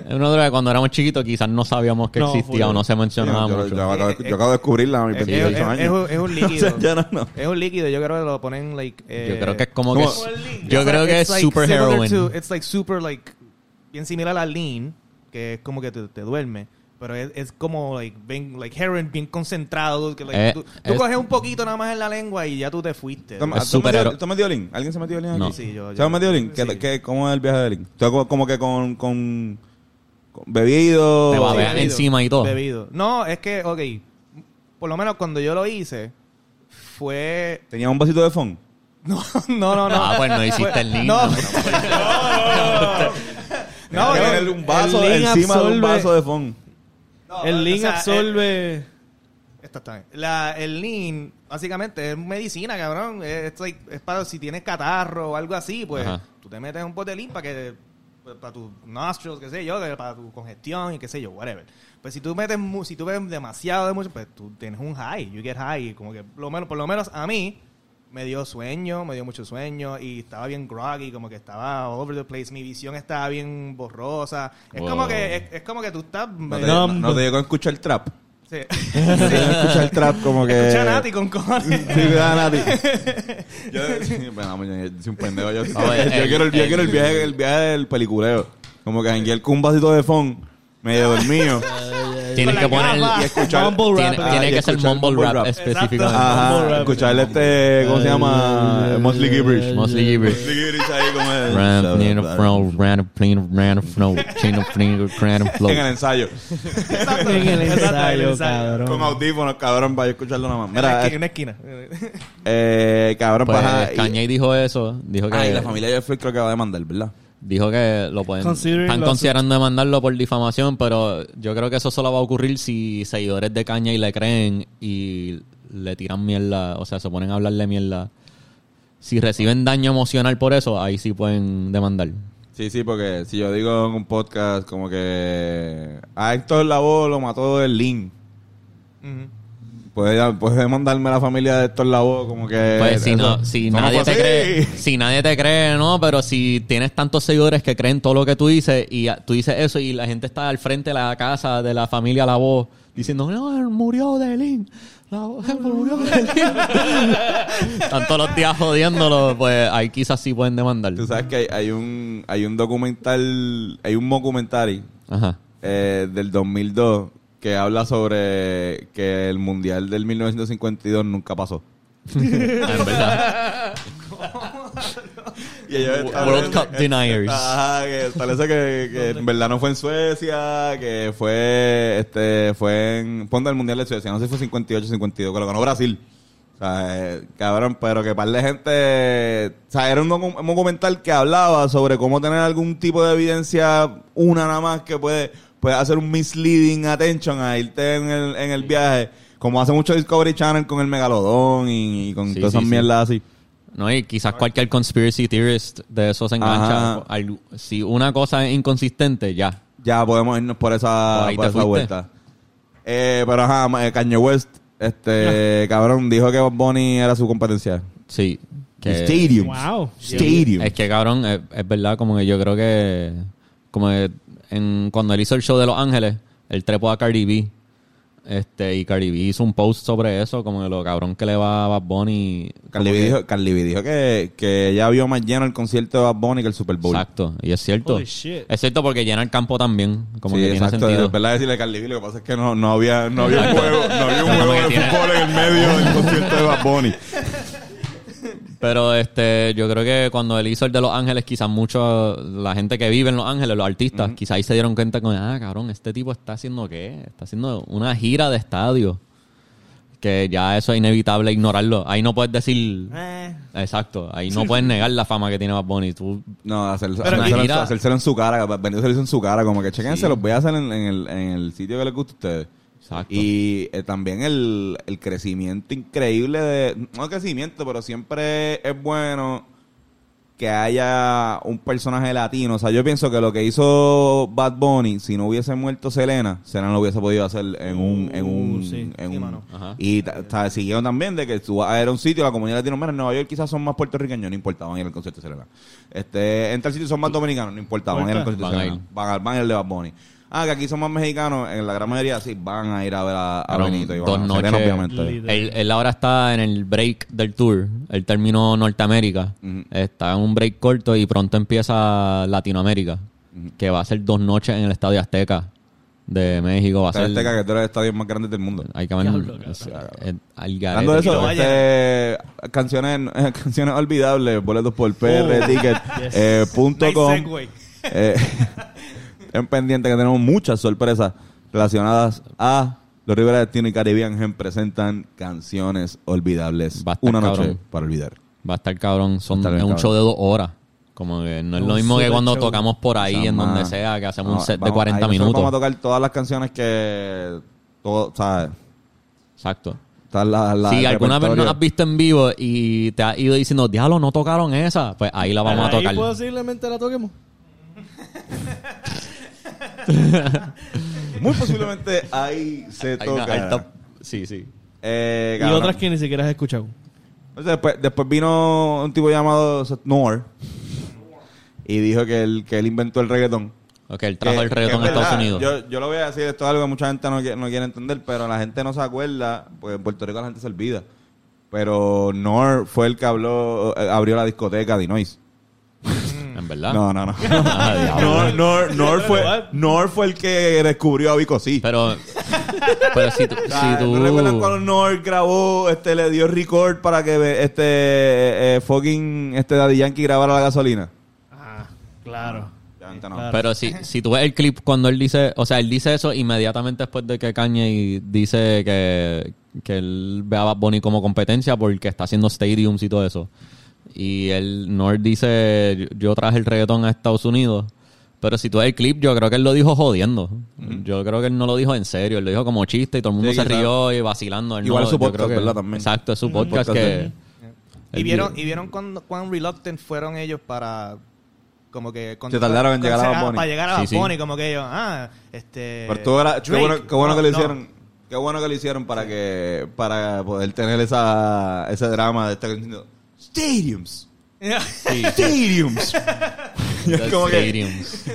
Es una droga que cuando éramos chiquitos quizás no sabíamos que No, existía full. o no se mencionaba yo, mucho. yo acabo, de- yo acabo de descubrirla a mis Es, 28 es- es- años. es un- es un líquido. O sea, ya no, no. Es un líquido. Yo creo que lo ponen, like... eh, Yo creo que es como Yo creo que es super heroin. it's like super, like... Bien similar al lean, que es como que te, te duerme. Pero es, es como, like, bien, like heroin bien concentrado. Que, like, Eh, tú tú es- coges un poquito nada más en la lengua y ya tú te fuiste. ¿Tú, Es ¿tú. ¿Alguien se metió link aquí? No. Sí, yo- ¿Se yo- ha metido link? ¿Qué, sí. qué- cómo es el viaje de link? Tú como, como que con, con, con bebido... Te va a Sí, ver bebido. encima y todo. Bebido. No, es que, ok, por lo menos cuando yo lo hice, fue... ¿Tenía un vasito de fondo? No, no, no. no. Ah, pues no hiciste el link. No, ¿no? no, que no, un vaso el encima de un absorbe- vaso de fondo. no, El o sea, absorbe. eh, Exactamente. La, el lean, básicamente, es medicina, cabrón. Es, es like- es para si tienes catarro o algo así, pues Ajá. tú te metes un pote de lean para que pues, para tus nostrils, qué sé yo, para tu congestión y qué sé yo, whatever. Pues si tú metes mu- si tú ves demasiado de mucho, pues tú tienes un high, you get high, como que lo menos por lo menos a mí me dio sueño, me dio mucho sueño y estaba bien groggy, como que estaba all over the place, mi visión estaba bien borrosa. Es Wow. como que es, es como que tú estás No te, no, No, no te llegó a escuchar trap. Sí. No te llegó a escuchar trap como que... Escucha a Nati con cojones. Sí, cuidado, Nati. Yo, sí, bueno, yo, yo soy un pendejo. Yo, Oye, yo el- quiero, el, yo el- quiero el viaje, el viaje del peliculeo. Como que janguear con un vasito de fond, medio dormido. Tienes Con que poner... y escuchar... Mumble Tiene, rap. Ah, tiene y que ser mumble mumble rap, rap. específicamente. Ajá, escucharle este, ¿cómo se llama? Mostly Gibberish. Mostly gibberish. Mostly Gibberish ahí como flow. En el ensayo. Exacto. En el ensayo, ensayo. Con cabrón. audífonos, cabrón, para yo escucharlo nada más. Mira, esquina, en una esquina. eh, cabrón, Pues paja. y- Kanye dijo eso. Dijo que... Ah, y la familia de Floyd creo que va a demandar, ¿verdad? Dijo que lo pueden están considerando demandarlo por difamación, pero yo creo que eso solo va a ocurrir si seguidores de Caña y le creen y le tiran mierda, o sea, se ponen a hablarle mierda. Si reciben daño emocional por eso, ahí sí pueden demandar. Sí, sí, porque si yo digo en un podcast como que a Héctor Lavoe lo mató el link, Ujú. Puede, puede mandarme a la familia de Héctor Lavoe como que... Pues si, eso- no, si nadie te así. cree, si nadie te cree, no, pero si tienes tantos seguidores que creen todo lo que tú dices y tú dices eso y la gente está al frente de la casa de la familia La Voz diciendo, no, murió de Lin, La Voz él murió. Están todos los días jodiéndolo, pues ahí quizás sí pueden demandar. Tú sabes que hay, hay un hay un documental, hay un documentary Ajá. eh, del 2002 que habla sobre que el mundial del 1952 nunca pasó. Ah, en verdad. Y ellos World Cup deniers. Ajá, que establece que, que en verdad no fue en Suecia, que fue este fue en ponte el mundial de Suecia, no sé si fue 58 52, que lo ganó Brasil. O sea, eh, cabrón, pero que par de gente, o sea, era un documental que hablaba sobre cómo tener algún tipo de evidencia, una nada más que puede, puede hacer un misleading attention a irte en el, en el viaje, como hace mucho Discovery Channel con el Megalodón y, y con Sí, todas esas sí, mierdas así. No, y quizás cualquier conspiracy theorist de eso se engancha. Al- Si una cosa es inconsistente, ya. Ya podemos irnos por esa, Por ahí por esa fuiste. vuelta. Eh, pero ajá, eh, Kanye West, este cabrón, dijo que Bob Bunny era su competencia. Sí. Que- Stadium. Wow. Stadium. Es que cabrón, es, es verdad, como que yo creo que como que en, cuando él hizo el show de Los Ángeles, él trepó a Cardi B. Este, y Cardi B hizo un post sobre eso, como que lo cabrón que le va a Bad Bunny. Como B que- dijo, Carly B dijo que, que ella vio más lleno el concierto de Bad Bunny que el Super Bowl. Exacto, y es cierto. Es cierto porque llena el campo también, como Sí, que tiene exacto. sentido. Es verdad decirle a Carly B, lo que pasa es que no, no había, no había un juego, no había un juego de tiene- fútbol en el medio del concierto de Bad Bunny. Pero este, yo creo que cuando él hizo el de Los Ángeles, quizás mucho la gente que vive en Los Ángeles, los artistas, quizás ahí se dieron cuenta con, ah, cabrón, este tipo está haciendo qué? Está haciendo una gira de estadio. Que ya eso es inevitable ignorarlo. Ahí no puedes decir, Eh, exacto, ahí no puedes negar la fama que tiene Bad Bunny. Tú, No, hacer, hacérselo, en, su- hacérselo en su cara. Benito se lo hizo en su cara. Como que chequense, los voy a hacer en, en el, en el sitio que les guste a ustedes. Exacto. Y eh, también el, el crecimiento increíble de... No crecimiento, pero siempre es bueno que haya un personaje latino. O sea, yo pienso que lo que hizo Bad Bunny, si no hubiese muerto Selena, Selena lo hubiese podido hacer en un... En un, Uh, sí. en Sí, un- mano. Y ta- ta- siguieron también de que tú vas a ir a un sitio, la comunidad latinoamericana en Nueva York quizás son más puertorriqueños, no importa, van a ir al concierto de Selena. Este, en tal sitio son más dominicanos, no importa, van a ir al concierto de Selena. Van, a, van al de Bad Bunny. Ah, que aquí son más mexicanos, en la gran mayoría sí, van a ir a ver a, a Benito y dos a noches. él, él ahora está en el break del tour. Él terminó Norteamérica. Ujú. Está en un break corto y pronto empieza Latinoamérica. Que va a ser dos noches en el Estadio Azteca de México. Va a Está ser... Azteca, que es de los estadios más grandes del mundo. Hay que ver... Hablando de eso, este, canciones, canciones olvidables, boletos por PR, Oh, ticket, yes. eh, punto Nice com. segue. Eh, en pendiente que tenemos muchas sorpresas relacionadas a los Rivera Destino y Caribbean Gen presentan canciones olvidables. Va a estar Una noche cabrón. para olvidar. Va a estar cabrón. Son, estar es un cabrón. show de dos horas. Como que no es lo mismo que cuando show. tocamos por ahí, O sea, en donde sea, que hacemos no, un set de vamos- 40 ahí nosotros minutos. Vamos a tocar todas las canciones que. Todo, ¿sabes? Exacto. Las- si alguna vez nos has visto en vivo y te has ido diciendo, diablo, no tocaron esa, pues ahí la vamos a ahí tocar. posiblemente la toquemos. Muy posiblemente ahí se toca. Sí, sí. Eh, Y cabrón. otras que ni siquiera has escuchado. Entonces, después, después vino un tipo llamado Seth Noor y dijo que él, que él inventó el reggaetón. Ok, él trajo Que- el reggaetón que a es Estados verdad. Unidos. Yo, yo lo voy a decir, esto es algo que mucha gente no, qui- no quiere entender, pero la gente no se acuerda, pues en Puerto Rico la gente se olvida. Pero Nor fue el que habló, eh, abrió la discoteca de Noise. Verdad. No, no, no. Ah. Nor, Nor, Nor fue, Nor fue el que descubrió a Vico sí. Pero, pero si tú... Si sea, tú ¿No recuerdan cuando Nor grabó, este, le dio record para que este eh, eh, fucking este Daddy Yankee grabara la gasolina? Ah, claro. No. Claro. Pero si, si tú ves el clip cuando él dice, o sea, él dice eso inmediatamente después de que Kanye dice que, que él ve a Bad Bunny como competencia porque está haciendo stadiums y todo eso. Y el Nord dice, yo- traje el reggaetón a Estados Unidos. Pero si tú ves el clip, yo creo que él lo dijo jodiendo. Yo creo que él no lo dijo en serio. Él lo dijo como chiste y todo el mundo Sí, se rió y vacilando. Él Igual no- es su podcast, que- ¿verdad? También. Exacto, es su podcast podcast que... de él. Y él vieron, y vieron cuán, cuán reluctant fueron ellos para como que con- Se tardaron en llegar a Bad Bunny. para llegar a Sí, Bad sí. Bunny, como que ellos ah este Pero tú era- qué bueno, qué bueno No, que lo no. hicieron. Qué bueno que lo hicieron para que para poder tener esa ese drama de estar diciendo stadiums. Sí, Stadiums. Y es The como que- Stadiums.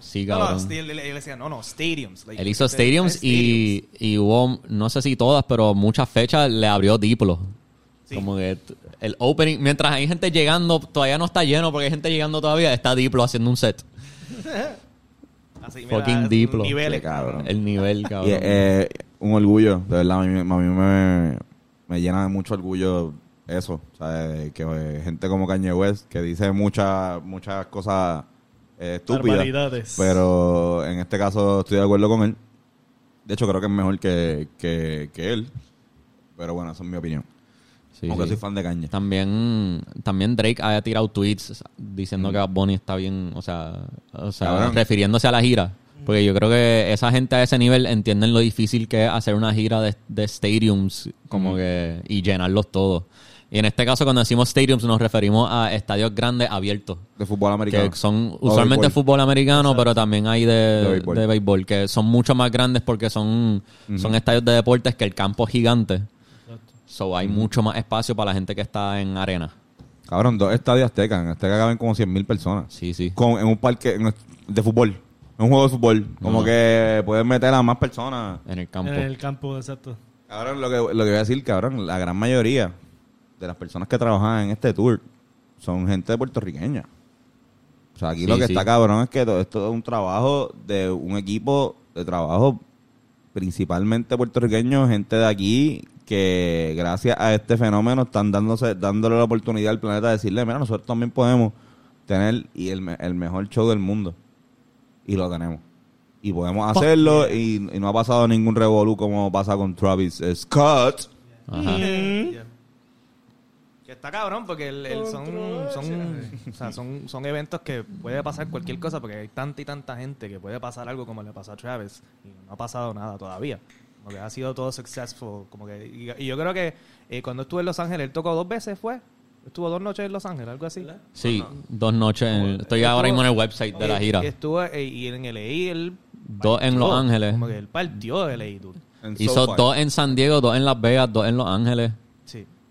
Sí, no, no, cabrón. sti- él, él decía no no stadiums like, Él hizo este, stadiums stadiums. y, y hubo, no sé si todas, pero muchas fechas le abrió Diplo. Sí. Como que t- el opening, mientras hay gente llegando, todavía no está lleno porque hay gente llegando todavía, está Diplo haciendo un set. Así, fucking Diplo. niveles Qué cabrón. El nivel, Y, cabrón. eh, un orgullo, de verdad, a mí, a mí me, me llena de mucho orgullo eso, o sea, de que eh, gente como Kanye West, que dice muchas muchas cosas eh, estúpidas, pero en este caso estoy de acuerdo con él. De hecho, creo que es mejor que, que, que él, pero bueno, esa es mi opinión. Sí, Aunque sí. soy fan de Kanye. También, también Drake haya tirado tweets diciendo que Bad Bunny está bien, o sea, o sea Cabrón. refiriéndose a la gira. Porque yo creo que esa gente a ese nivel entienden lo difícil que es hacer una gira de, de stadiums como que y llenarlos todos. Y en este caso, cuando decimos stadiums, nos referimos a estadios grandes abiertos. De fútbol americano. Que son usualmente fútbol americano, pero también hay de, De béisbol. de béisbol, que son mucho más grandes porque son, son estadios de deportes que el campo es gigante. So hay mucho más espacio para la gente que está en arena. Cabrón, dos estadios Azteca. En Azteca caben como 100.000 personas. Sí, sí. Con, en un parque en- de fútbol. En un juego de fútbol. Como que pueden meter a más personas. En el campo. En el campo, exacto. Cabrón, lo que, lo que voy a decir, cabrón, la gran mayoría de las personas que trabajan en este tour son gente puertorriqueña. O sea, aquí Sí, lo que sí. está cabrón es que todo esto es un trabajo de un equipo de trabajo principalmente puertorriqueño, gente de aquí que gracias a este fenómeno están dándose, dándole la oportunidad al planeta de decirle, mira, nosotros también podemos tener y el, me- el mejor show del mundo. Y lo tenemos. Y podemos hacerlo y, y no ha pasado ningún revolú como pasa con Travis Scott. Ajá. Yeah. Que está cabrón porque el- el- son, son, o sea, son, son eventos que puede pasar cualquier cosa porque hay tanta y tanta gente que puede pasar algo como le pasó a Travis y no ha pasado nada todavía. Como que ha sido todo successful. Como que, y, y yo creo que eh, cuando estuvo en Los Ángeles, él tocó dos veces, ¿fue? Estuvo dos noches en Los Ángeles, algo así. Sí, dos noches. en- estoy ahora mismo en el website de la gira. y estuvo eh, y en LA él Dos en. Los Ángeles. Como que él partió de LA, dude. Hizo dos en San Diego, dos en Las Vegas, dos en Los Ángeles.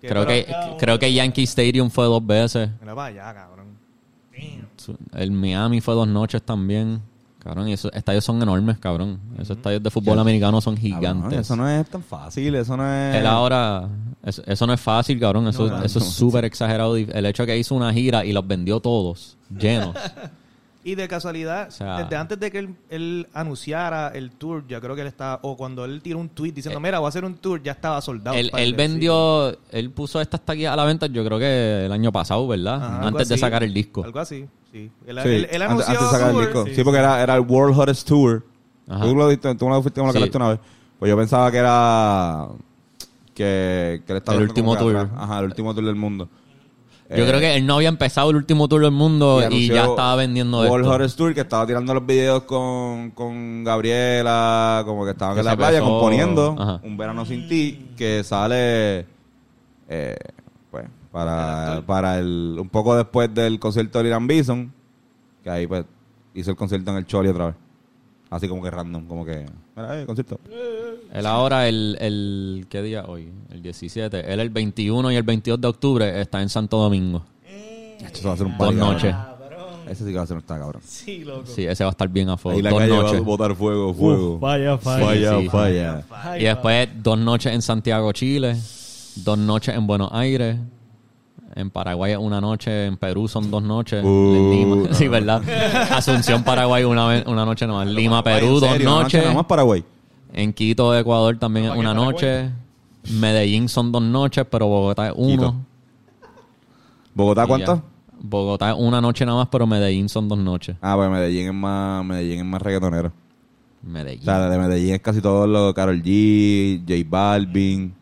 Creo que, creo que Yankee Stadium fue dos veces. Mira para allá, cabrón. El Miami fue dos noches también. Cabrón, y esos estadios son enormes, cabrón. Esos estadios de fútbol americano son Cabrón, gigantes. eso no es tan fácil, eso no es... Él ahora, eso, eso no es fácil, cabrón. Eso, No, eso no, es súper exagerado. El hecho que hizo una gira y los vendió todos, llenos. Y de casualidad, O sea- desde antes de que él, él anunciara el tour, ya creo que él estaba, o cuando él tiró un tweet diciendo, mira, voy a hacer un tour, ya estaba soldado. Eh, él, él vendió, él puso estas taquillas a la venta, yo creo que el año pasado, ¿verdad? antes de sacar el disco. Algo así, sí. Él, Sí, él- él antes, anunció antes de sacar el tour, disco. sí. Sí, porque era, era el World Hottest Tour. Ajá. Tú lo diste, tú me lo fuiste Sí. calaste una vez. Pues yo pensaba que era que, que él estaba El último tour. Ajá, el último tour del mundo. Yo Eh, creo que él no había empezado el último tour del mundo y, ya estaba vendiendo World esto. Hottest Tour, que estaba tirando los videos con, con Gabriela, como que estaban Que en la playa componiendo Ajá. Un Verano Sin Ti, que sale eh, pues para, para el un poco después del concierto de Irán Bison, que ahí pues hizo el concierto en el Choli otra vez. Así como que random, como que, mira, eh, concierto. Él ahora, el, el, ¿qué día hoy? El 17. Él el 21 y el 22 de octubre está en Santo Domingo. Eso va a ser un Dos noches. Ese sí que va a ser un está cabrón. Sí, loco. Sí, ese va a estar bien a fuego. Ahí la Dos calle va a noches. botar fuego, fuego. Uf, falla, falla. Falla, Sí, sí. falla. Y después dos noches en Santiago, Chile. Dos noches en Buenos Aires. En Paraguay una noche. En Perú son dos noches. Uh, en Lima. no. Sí, ¿verdad? Asunción, Paraguay una, vez, una noche nomás. Lima, Perú, ¿en dos serio? ¿Una noche noches. Nada más Paraguay. En Quito, Ecuador también es una noche. Medellín son dos noches, pero Bogotá es uno. Quito. ¿Bogotá Y cuánto? ya. Bogotá es una noche nada más, pero Medellín son dos noches. Ah, pues Medellín es más, Medellín es más reggaetonero. Medellín. O sea, de Medellín es casi todo lo Carol G, J Balvin.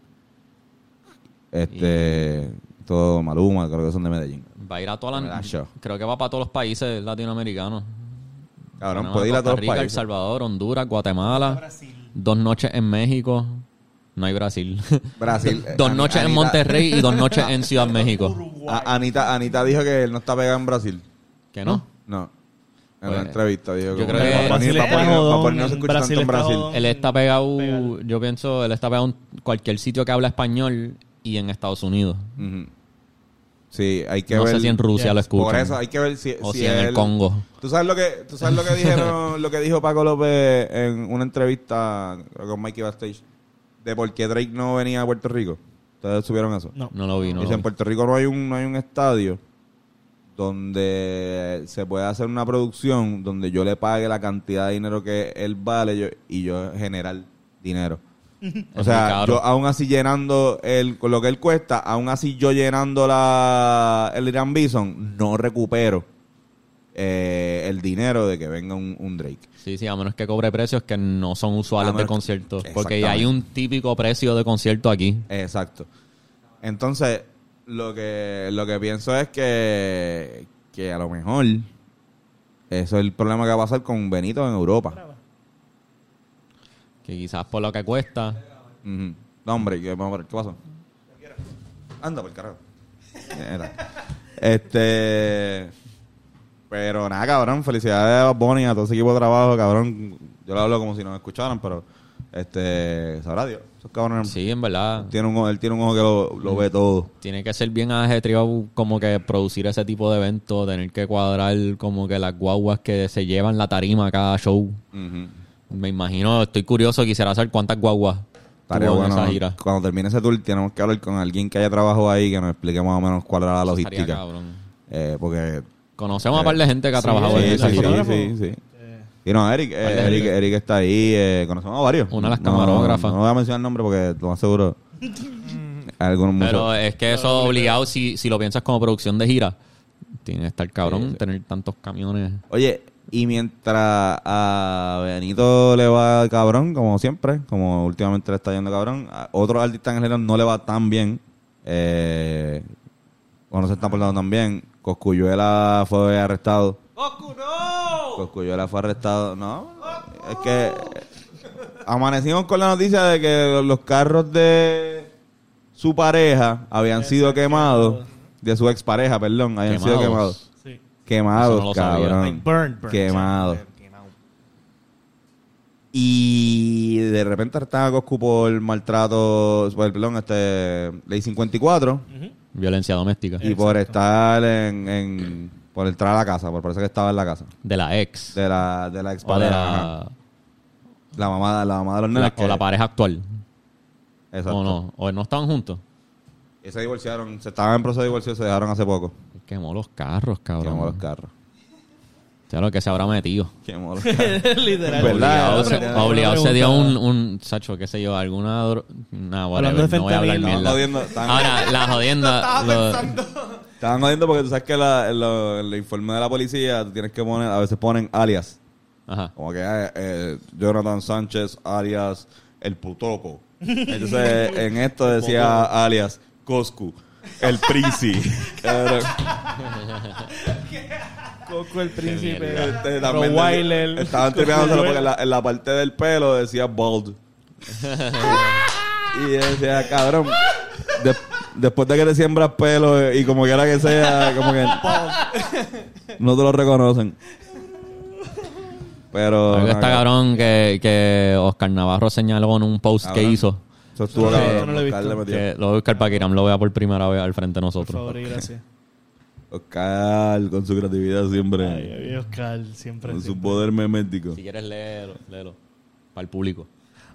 Este. Exacto, Maluma, creo que son de Medellín. Va a ir a todas Me da las... show. Creo que va para todos los países latinoamericanos. Cabrón, Panamá, puede ir a Costa todos los Rica, El países. Salvador, Honduras, Guatemala. Dos noches en México. No hay Brasil. Brasil. dos Ani- noches en Monterrey y dos noches en Ciudad México. A- Anita, Anita dijo que él no está pegado en Brasil. ¿Que no? No. En Pues, una entrevista dijo yo como creo que Brasil no Brasil tanto en está Brasil. Él está pegado, yo pienso, él está pegado en cualquier sitio que habla español y en Estados Unidos. Ujú. Sí, hay que no ver. sé si en Rusia Yes. lo escuchan. Por eso hay que ver si, o si si en el Congo. ¿Tú sabes lo que, tú sabes lo que dijeron, lo que dijo Paco López en una entrevista creo con Mikey Backstage de por qué Drake no venía a Puerto Rico? ¿Ustedes supieron eso? No. No lo vi, no Dice, en. Puerto Rico no hay un no hay un estadio donde se puede hacer una producción donde yo le pague la cantidad de dinero que él vale yo- y yo generar dinero. O sea, yo aún así llenando el, lo que él cuesta, aún así yo llenando la, el Irán Bison, no recupero eh, el dinero de que venga un, un Drake. Sí, sí, a menos que cobre precios que no son usuales de conciertos. Porque hay un típico precio de concierto aquí. Exacto. Entonces, lo que, lo que pienso es que, que a lo mejor eso es el problema que va a pasar con Benito en Europa. Que quizás por lo que cuesta. Ujú. No, hombre, ¿qué, vamos a ver, ¿qué pasó? Anda, por carajo. Era. Este. Pero nada, cabrón. Felicidades a Bunny, a todo ese equipo de trabajo, cabrón. Yo lo hablo como si nos escucharan, pero. Este. Sabrá Dios. Esos cabrones. Sí, en verdad. Tiene un, él tiene un ojo que lo, lo ve todo. Tiene que ser bien ajetreado como que producir ese tipo de eventos, tener que cuadrar como que las guaguas que se llevan la tarima a cada show. Me imagino, estoy curioso, quisiera saber cuántas guaguas en bueno. esa gira. Cuando termine ese tour, tenemos que hablar con alguien que haya trabajado ahí, que nos explique más o menos cuál era la Eso estaría logística. cabrón. Eh, porque. Conocemos a un par de gente que ha trabajado sí, en esa sí, gira. sí, sí, sí. Y no, Eric, eh, Eric, está ahí. eh, conocemos a varios. Una de las No, camarógrafas. No, voy a mencionar el nombre porque lo más seguro. algunos Pero es que eso obligado, si, si lo piensas como producción de gira, tiene que estar cabrón tener tantos camiones. Oye, y mientras a Benito le va cabrón, como siempre, como últimamente le está yendo cabrón, a otros artistas en general no le va tan bien. Eh, o no se están portando tan bien. Coscuyuela fue arrestado. Coscuyuela fue arrestado. No, es que amanecimos con la noticia de que los carros de su pareja habían sido quemados. De su expareja, perdón, habían sido Quemados. Quemados. No cabrón. Like burned, burned. Quemados. Y de repente arrestaron a Coscu por maltrato, por, perdón, este, ley 54, Ujú. Violencia doméstica. y por estar en, en- por entrar a la casa, por parece que estaba en la casa, De la ex. de la, de la ex o de pareja, la, la mamá, la mamá de los la- nenes. o la que- pareja actual. Exacto. O no. O no estaban juntos. Y se divorciaron, se estaban en proceso de divorcio, se dejaron hace poco. Quemó los carros, cabrón. Quemó los carros. O sea, lo que se habrá metido. Quemó los carros. Literal. ¿Verdad? Obligado, se, obligado dio un, un, sacho, qué sé yo, alguna... dro- Nah, Hablando whatever, de no voy a hablar mierda. Jodiendo, estaban- Ahora, la jodienda... lo- Estaban jodiendo porque tú sabes que la, en el informe de la policía tú tienes que poner, a veces ponen alias. Ajá. Como que eh, eh, Jonathan Sánchez, alias El Putoco. Entonces, en esto decía alias Coscu, El. Cabrón. Coco el príncipe. Este, también decía- Estaban tripeándoselo porque en la, en la parte del pelo decía bald. y decía, cabrón, de- después de que te siembras pelo eh, y como quiera que sea, como que no te lo reconocen. Pero... Algo no, está cabrón que, que Oscar Navarro señaló en un post que Cabrón. hizo. Eso estuvo Sí, cabrón. eso no lo he Oscar le visto. metió. Que lo voy a buscar para que Iram lo vea por primera vez al frente de Por nosotros. favor y gracias. Oscar con su creatividad siempre. Ay, ay, Oscar, siempre. con su poder memético. Si quieres léelo, léelo. Para el público.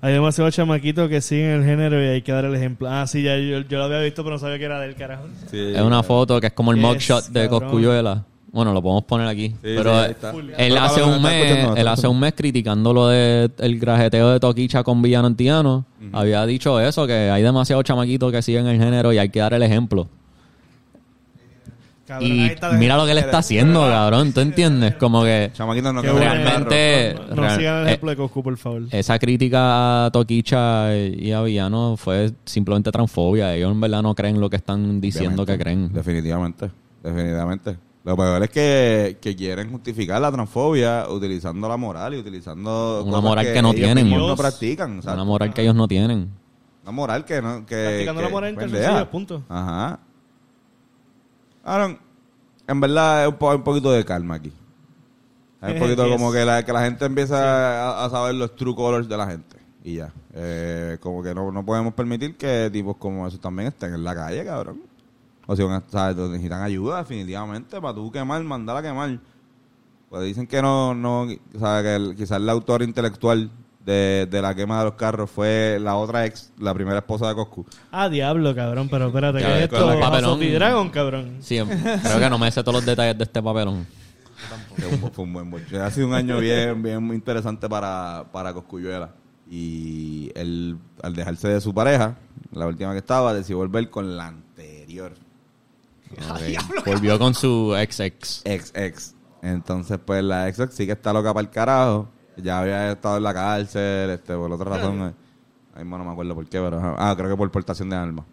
Hay demasiados chamaquitos que siguen el género y hay que dar el ejemplo. Ah, sí, ya yo, yo lo había visto, pero no sabía que era del carajo. Sí, Es una foto que es como el Yes, mugshot de cabrón. Coscuyuela. Bueno, lo podemos poner aquí. pero sí, él Pero hace un mes, él hace un mes criticando lo de el grajeteo de Toquicha con Villano Antiano. Había dicho eso, que hay demasiados chamaquitos que siguen el género y hay que dar el ejemplo. Cabrón, Y mira lo que él está haciendo, cabrón. ¿Tú entiendes? Como que Chamaquito no bueno. realmente-. No, no real- sigan el eh, ejemplo de Coscu, por favor. esa crítica a Toquicha y a Villano fue simplemente transfobia. Ellos en verdad no creen lo que están diciendo Obviamente. que creen. Definitivamente, definitivamente. Lo peor es que, que quieren justificar la transfobia utilizando la moral y utilizando Una moral que no ellos tienen. no practican. o sea, Una moral que ellos no tienen. Una moral que no... Que, Practicando que la moral en punto. Ajá. Ahora, en verdad es un, po- un poquito de calma aquí. Hay un poquito Yes. como que la, que la gente empieza a, a saber los true colors de la gente. Y ya. Eh, como que no, no podemos permitir que tipos como esos también estén en la calle, cabrón. O si van a estar, necesitan ayuda, definitivamente, para tú quemar, mandar a quemar. Pues dicen que no, no, o sea, que el- quizás el autor intelectual de, de la quema de los carros fue la otra ex, la primera esposa de Coscu. Ah, diablo, cabrón, pero espérate, ¿qué es esto? el papelón. Dragon, cabrón. Sí, creo que no me sé todos los detalles de este papelón. Fue un, fue un buen boche. Ha sido un año bien, bien muy interesante para, para Coscuyuela. Y él, al dejarse de su pareja, la última que estaba, decidió volver con la anterior. Volvió con su ex ex. Ex, ex. Entonces, pues la ex, ex sí que está loca para el carajo. Ya había estado en la cárcel, este, por otra razón. Ahí mismo no me acuerdo por qué, pero ah, creo que por portación de armas.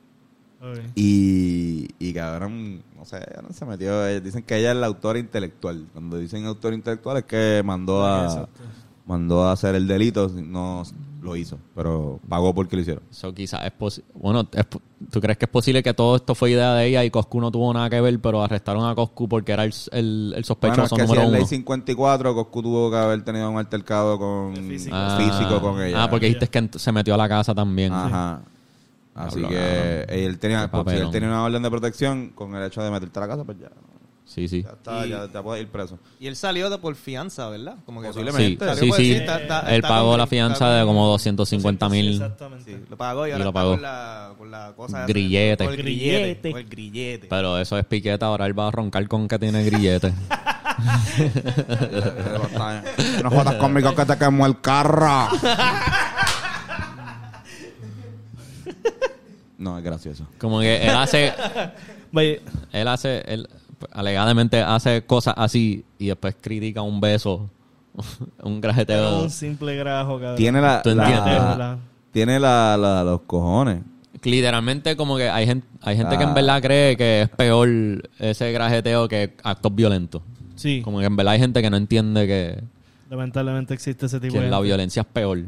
Ok. Y, y cabrón, no sé, no se metió. eh, Dicen que ella es la autora intelectual. Cuando dicen autor intelectual es que mandó a Exacto. mandó a hacer el delito, no lo hizo, pero pagó porque lo hicieron. So, quizás es posible. Bueno, es po- ¿tú crees que es posible que todo esto fue idea de ella y Coscu no tuvo nada que ver, pero arrestaron a Coscu porque era el, el, el Bueno, es sospechoso que si número en uno? ley 54, Coscu tuvo que haber tenido un altercado con físico. Ah, físico con ella. Ah, porque dijiste que se metió a la casa también. Ajá. Así que él tenía, pues, si él tenía una orden de protección con el hecho de meterte a la casa, pues ya, Sí, sí. ya está, Y- ya, ya puedes ir preso. Y él salió de por fianza, ¿verdad? Como que Sí, Posiblemente. salió sí, por sí. decir, está- está- Él está pagó con- la fianza con- de como 250 mil. Exactamente. Sí, lo pagó y, Y ahora lo está pagó. Con, la, con la cosa Grillete. Con el grillete. Grillete. Con el grillete. Pero eso es piqueta, ahora él va a roncar con que tiene grillete. no jodas conmigo que te quemó el carro. No, es gracioso. Como que él hace, él hace, él alegadamente hace cosas así y después critica un beso, un grajeteo. un simple grajo, cabrón. Tiene la, ¿Tú la- entiendes? La- tiene la, la- los cojones. Literalmente como que hay gente, hay gente que en verdad cree que es peor ese grajeteo que actos violentos. Sí, Como que en verdad hay gente que no entiende que, lamentablemente existe ese tipo que de... la violencia es peor.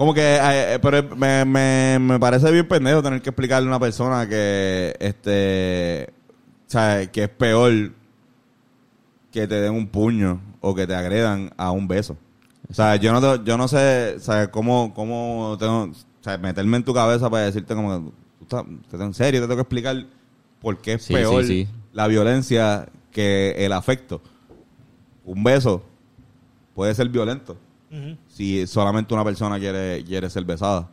Como que, eh, eh, pero me, me, me parece bien pendejo tener que explicarle a una persona que, este, o sea, que es peor que te den un puño o que te agredan a un beso. O sea, yo no, te- yo no sé, o sea, cómo, cómo tengo, o sea, meterme en tu cabeza para decirte como tú estás, en serio, te tengo que explicar por qué es Sí, peor sí, sí. la violencia que el afecto. Un beso puede ser violento Si solamente una persona quiere, quiere ser besada.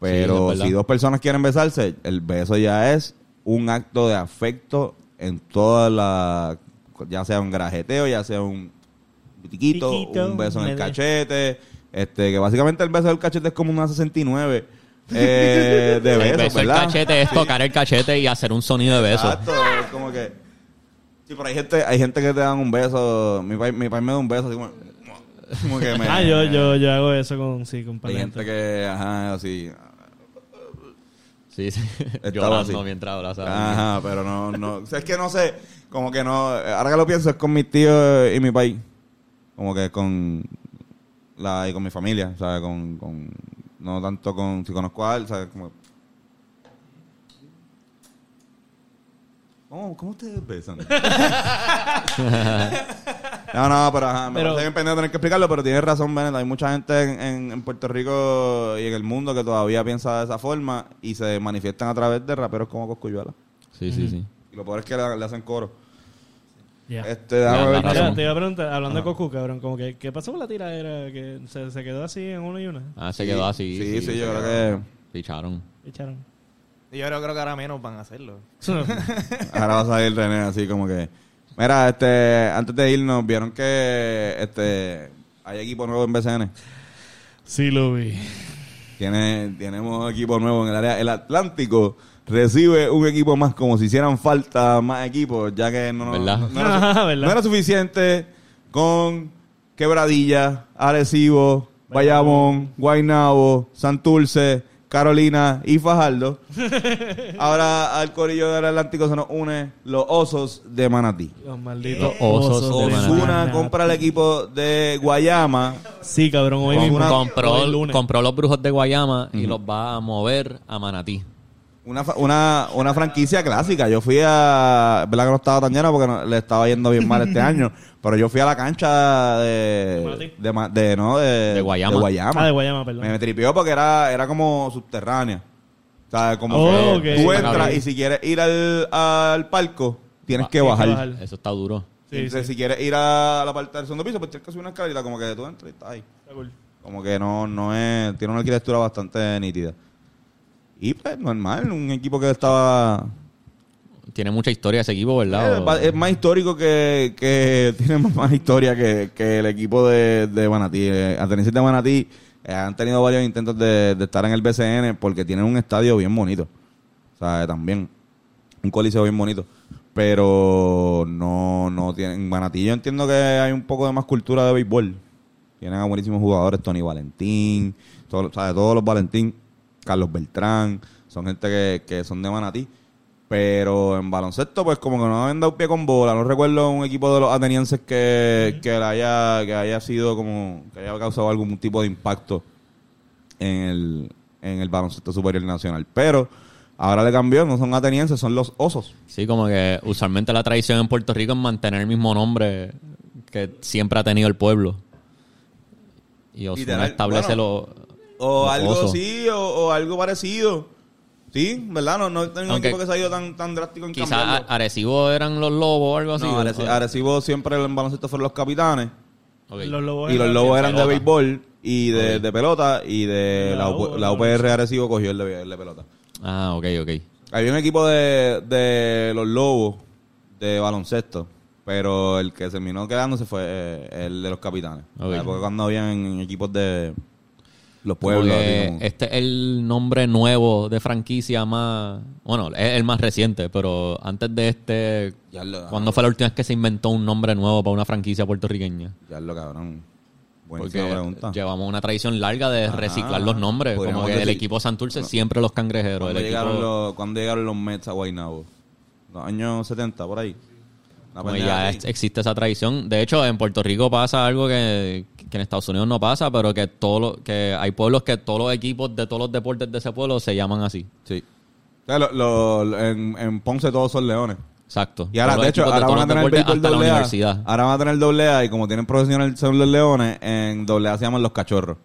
Pero si dos personas quieren besarse, el beso ya es un acto de afecto en toda la... Ya sea un grajeteo, ya sea un Piquito, un beso en el cachete. Este, que básicamente el beso del cachete es como una 69 eh, de el beso, beso del ¿verdad? cachete es tocar el cachete y hacer un sonido de beso. Exacto, es como que... Sí, pero hay gente, hay gente que te dan un beso. Mi país, mi país me da un beso así como... como que me, Ah, yo, yo, yo hago eso con, sí, con Hay gente que, ajá, así. Sí, sí. Estaba Llorando así. mientras abraza. a alguien. Ajá, pero no, no. O sea, es que no sé, como que no. Ahora que lo pienso, es con mis tíos y mi país. Como que con. La, y con mi familia, o sea, con, con. No tanto con. Si conozco a él, o sea, como. ¿Cómo, cómo ustedes besan? no, no, pero ajá, me Pero- parece bien pendejo tener que explicarlo, pero tienes razón, Bennett. Hay mucha gente en, en- en Puerto Rico y en el mundo que todavía piensa de esa forma y se manifiestan a través de raperos como Coscuyuela. Sí, sí, sí. Y lo peor es que le, le hacen coro. Ya. Este, Ya, ver la qué- Mira, razón. te iba a preguntar, hablando Ajá. de Cocu, cabrón, como que, ¿qué pasó con la tiradera? Que se, se quedó así en uno y una. Ah, se quedó así. Sí, sí, yo creo que Picharon. Echaron. Y yo creo, creo que ahora menos van a hacerlo. ahora va a salir René así como que... Mira, este, antes de irnos, vieron que este hay equipo nuevo en BCN. sí, lo vi. Tiene, tenemos equipo nuevo en el área. El Atlántico recibe un equipo más como si hicieran falta más equipos, ya que no, no- no era suficiente con Quebradilla, Arecibo, Bayamón, Guaynabo, Santurce, Carolina y Fajardo. Ahora al corillo del Atlántico se nos une los Osos de Manatí. Los malditos Los osos de Manatí. Osuna compra el equipo de Guayama Sí, cabrón, hoy mismo. una- compró, Hoy lunes. compró los brujos de Guayama y los va a mover a Manatí. Una, fa- una, una franquicia clásica. Yo fui a. ¿Verdad que no estaba tan llena porque no- le estaba yendo bien mal este año? Pero yo fui a la cancha de. De, Ma- de, no, de, De Guayama. Ah, de Guayama, perdón. Me, me tripió porque era, era como subterránea. O sea, como Oh, que ok. tú entras y si quieres ir al, al palco, tienes Ah, que Tienes bajar. que bajar. Eso está duro. Sí, Entonces, sí. si quieres ir a la parte del segundo piso, pues tienes que subir una escalerita, como que tú entras y estás ahí. Está cool. Como que no, no es, tiene una arquitectura bastante nítida. Y pues normal, un equipo que estaba Tiene mucha historia ese equipo, ¿verdad? Eh, es más histórico que, que tiene más- historia que, que el equipo de, de Manatí. Eh, Atenienses de Manatí eh, han tenido varios intentos de, de estar en el BCN porque tienen un estadio bien bonito. O sea, también un coliseo bien bonito. Pero no, no tienen. Manatí yo entiendo que hay un poco de más cultura de béisbol. Tienen a buenísimos jugadores, Tony Valentín, ¿sabes? todos los Valentín, Carlos Beltrán, son gente que, que son de Manatí. Pero en baloncesto, pues como que no habían dado pie con bola. No recuerdo un equipo de los atenienses que, que haya, que haya sido como, que haya causado algún tipo de impacto en el, en el baloncesto superior nacional. Pero ahora le cambió, no son atenienses, son los osos. Sí, como que usualmente la tradición en Puerto Rico es mantener el mismo nombre que siempre ha tenido el pueblo. Y Osuna establece bueno, O algo así, o, o algo parecido. Sí, ¿verdad? No, no es un equipo que se ha ido tan, tan drástico en Quizás cambiarlo. Arecibo eran los lobos o algo así. No, Arecibo siempre en baloncesto fueron los capitanes. Ok. Los lobos Y los lobos eran de béisbol y de, pelota. Y de la, la la UPR Arecibo cogió el de, el de pelota. Ah, ok, ok. Había un equipo de, de los lobos de baloncesto. Pero el que terminó quedándose fue eh, el de los capitanes. Ok. Porque cuando habían equipos de los pueblos. como- este es el nombre nuevo de franquicia más... Bueno, es el más reciente, pero antes de este... Ya lo- ¿Cuándo fue la última vez que se inventó un nombre nuevo para una franquicia puertorriqueña? Ya lo cabrón. Porque pregunta. llevamos una tradición larga de reciclar los nombres. Como que el equipo Santurce siempre los cangrejeros. ¿Cuándo El llegaron, equipo, los, ¿Cuándo llegaron los Mets a Guaynabo? Los años 70, por ahí. Como pendeja ya es- existe esa tradición. De hecho, en Puerto Rico pasa algo que, que en Estados Unidos no pasa, pero que, todo lo- que hay pueblos que todos los equipos de todos los deportes de ese pueblo se llaman así. Sí. O sea, lo- lo- en, en Ponce todos son leones. Exacto. Y ahora, Todos los de hecho, equipos ahora todos van a los tener deportes béisbol hasta la doble A. universidad. Ahora van a tener doble A y como tienen profesional son los leones, en doble A se llaman los cachorros.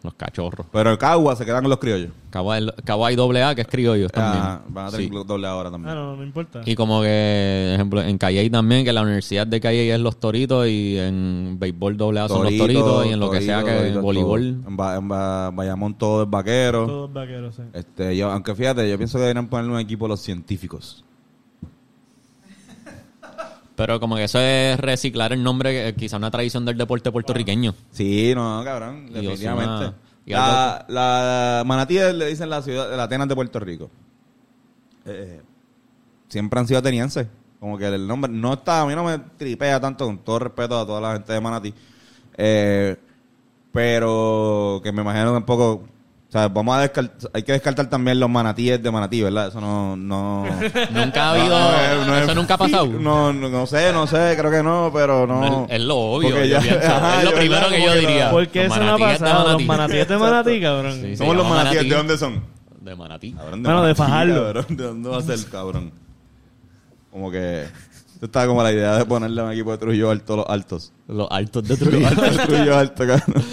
Los cachorros. Pero en Cagua se quedan con los criollos. Cabo hay, Cabo hay doble A, que es criollos también. Ajá, van a tener Sí. doble A ahora también. Ah, no, no importa. Y como que, ejemplo, en Calle también, que la Universidad de Calle es los toritos y en béisbol doble A son los toritos y en lo que sea que Torito, en voleibol. En, Ba- en Ba- Bayamón todo es vaquero. Todos vaqueros, sí. Este, yo, aunque fíjate, yo pienso que deberían ponerle un equipo a los científicos. Pero como que eso es reciclar el nombre, quizá una tradición del deporte puertorriqueño. Sí, no, cabrón, definitivamente. Y La, la Manatí le dicen la ciudad, la Atenas de Puerto Rico. Eh, siempre han sido atenienses. Como que el nombre no está, a mí no me tripea tanto, con todo respeto a toda la gente de Manatí. Eh, pero que me imagino que un poco, o sea, vamos a descartar, hay que descartar también los manatíes de Manatí, ¿verdad? Eso no, no. Nunca ha habido, No, no, no eso es- nunca ha pasado. No, no, no sé, no sé, creo que no, pero no. Es, es lo obvio, ya- pienso. ajá, es lo primero que yo diría. ¿Por qué eso no ha pasado? Los Manatí. manatíes de Manatí, cabrón. Sí, se los manatíes, manatí. ¿de dónde son? De Manatí. Cabrón, Bueno, de cabrón. ¿De dónde va a ser, cabrón? Como que... Esto estaba como la idea de ponerle a un equipo de Trujillo Alto los altos. Los altos de Trujillo. Trujillo Alto, cabrón.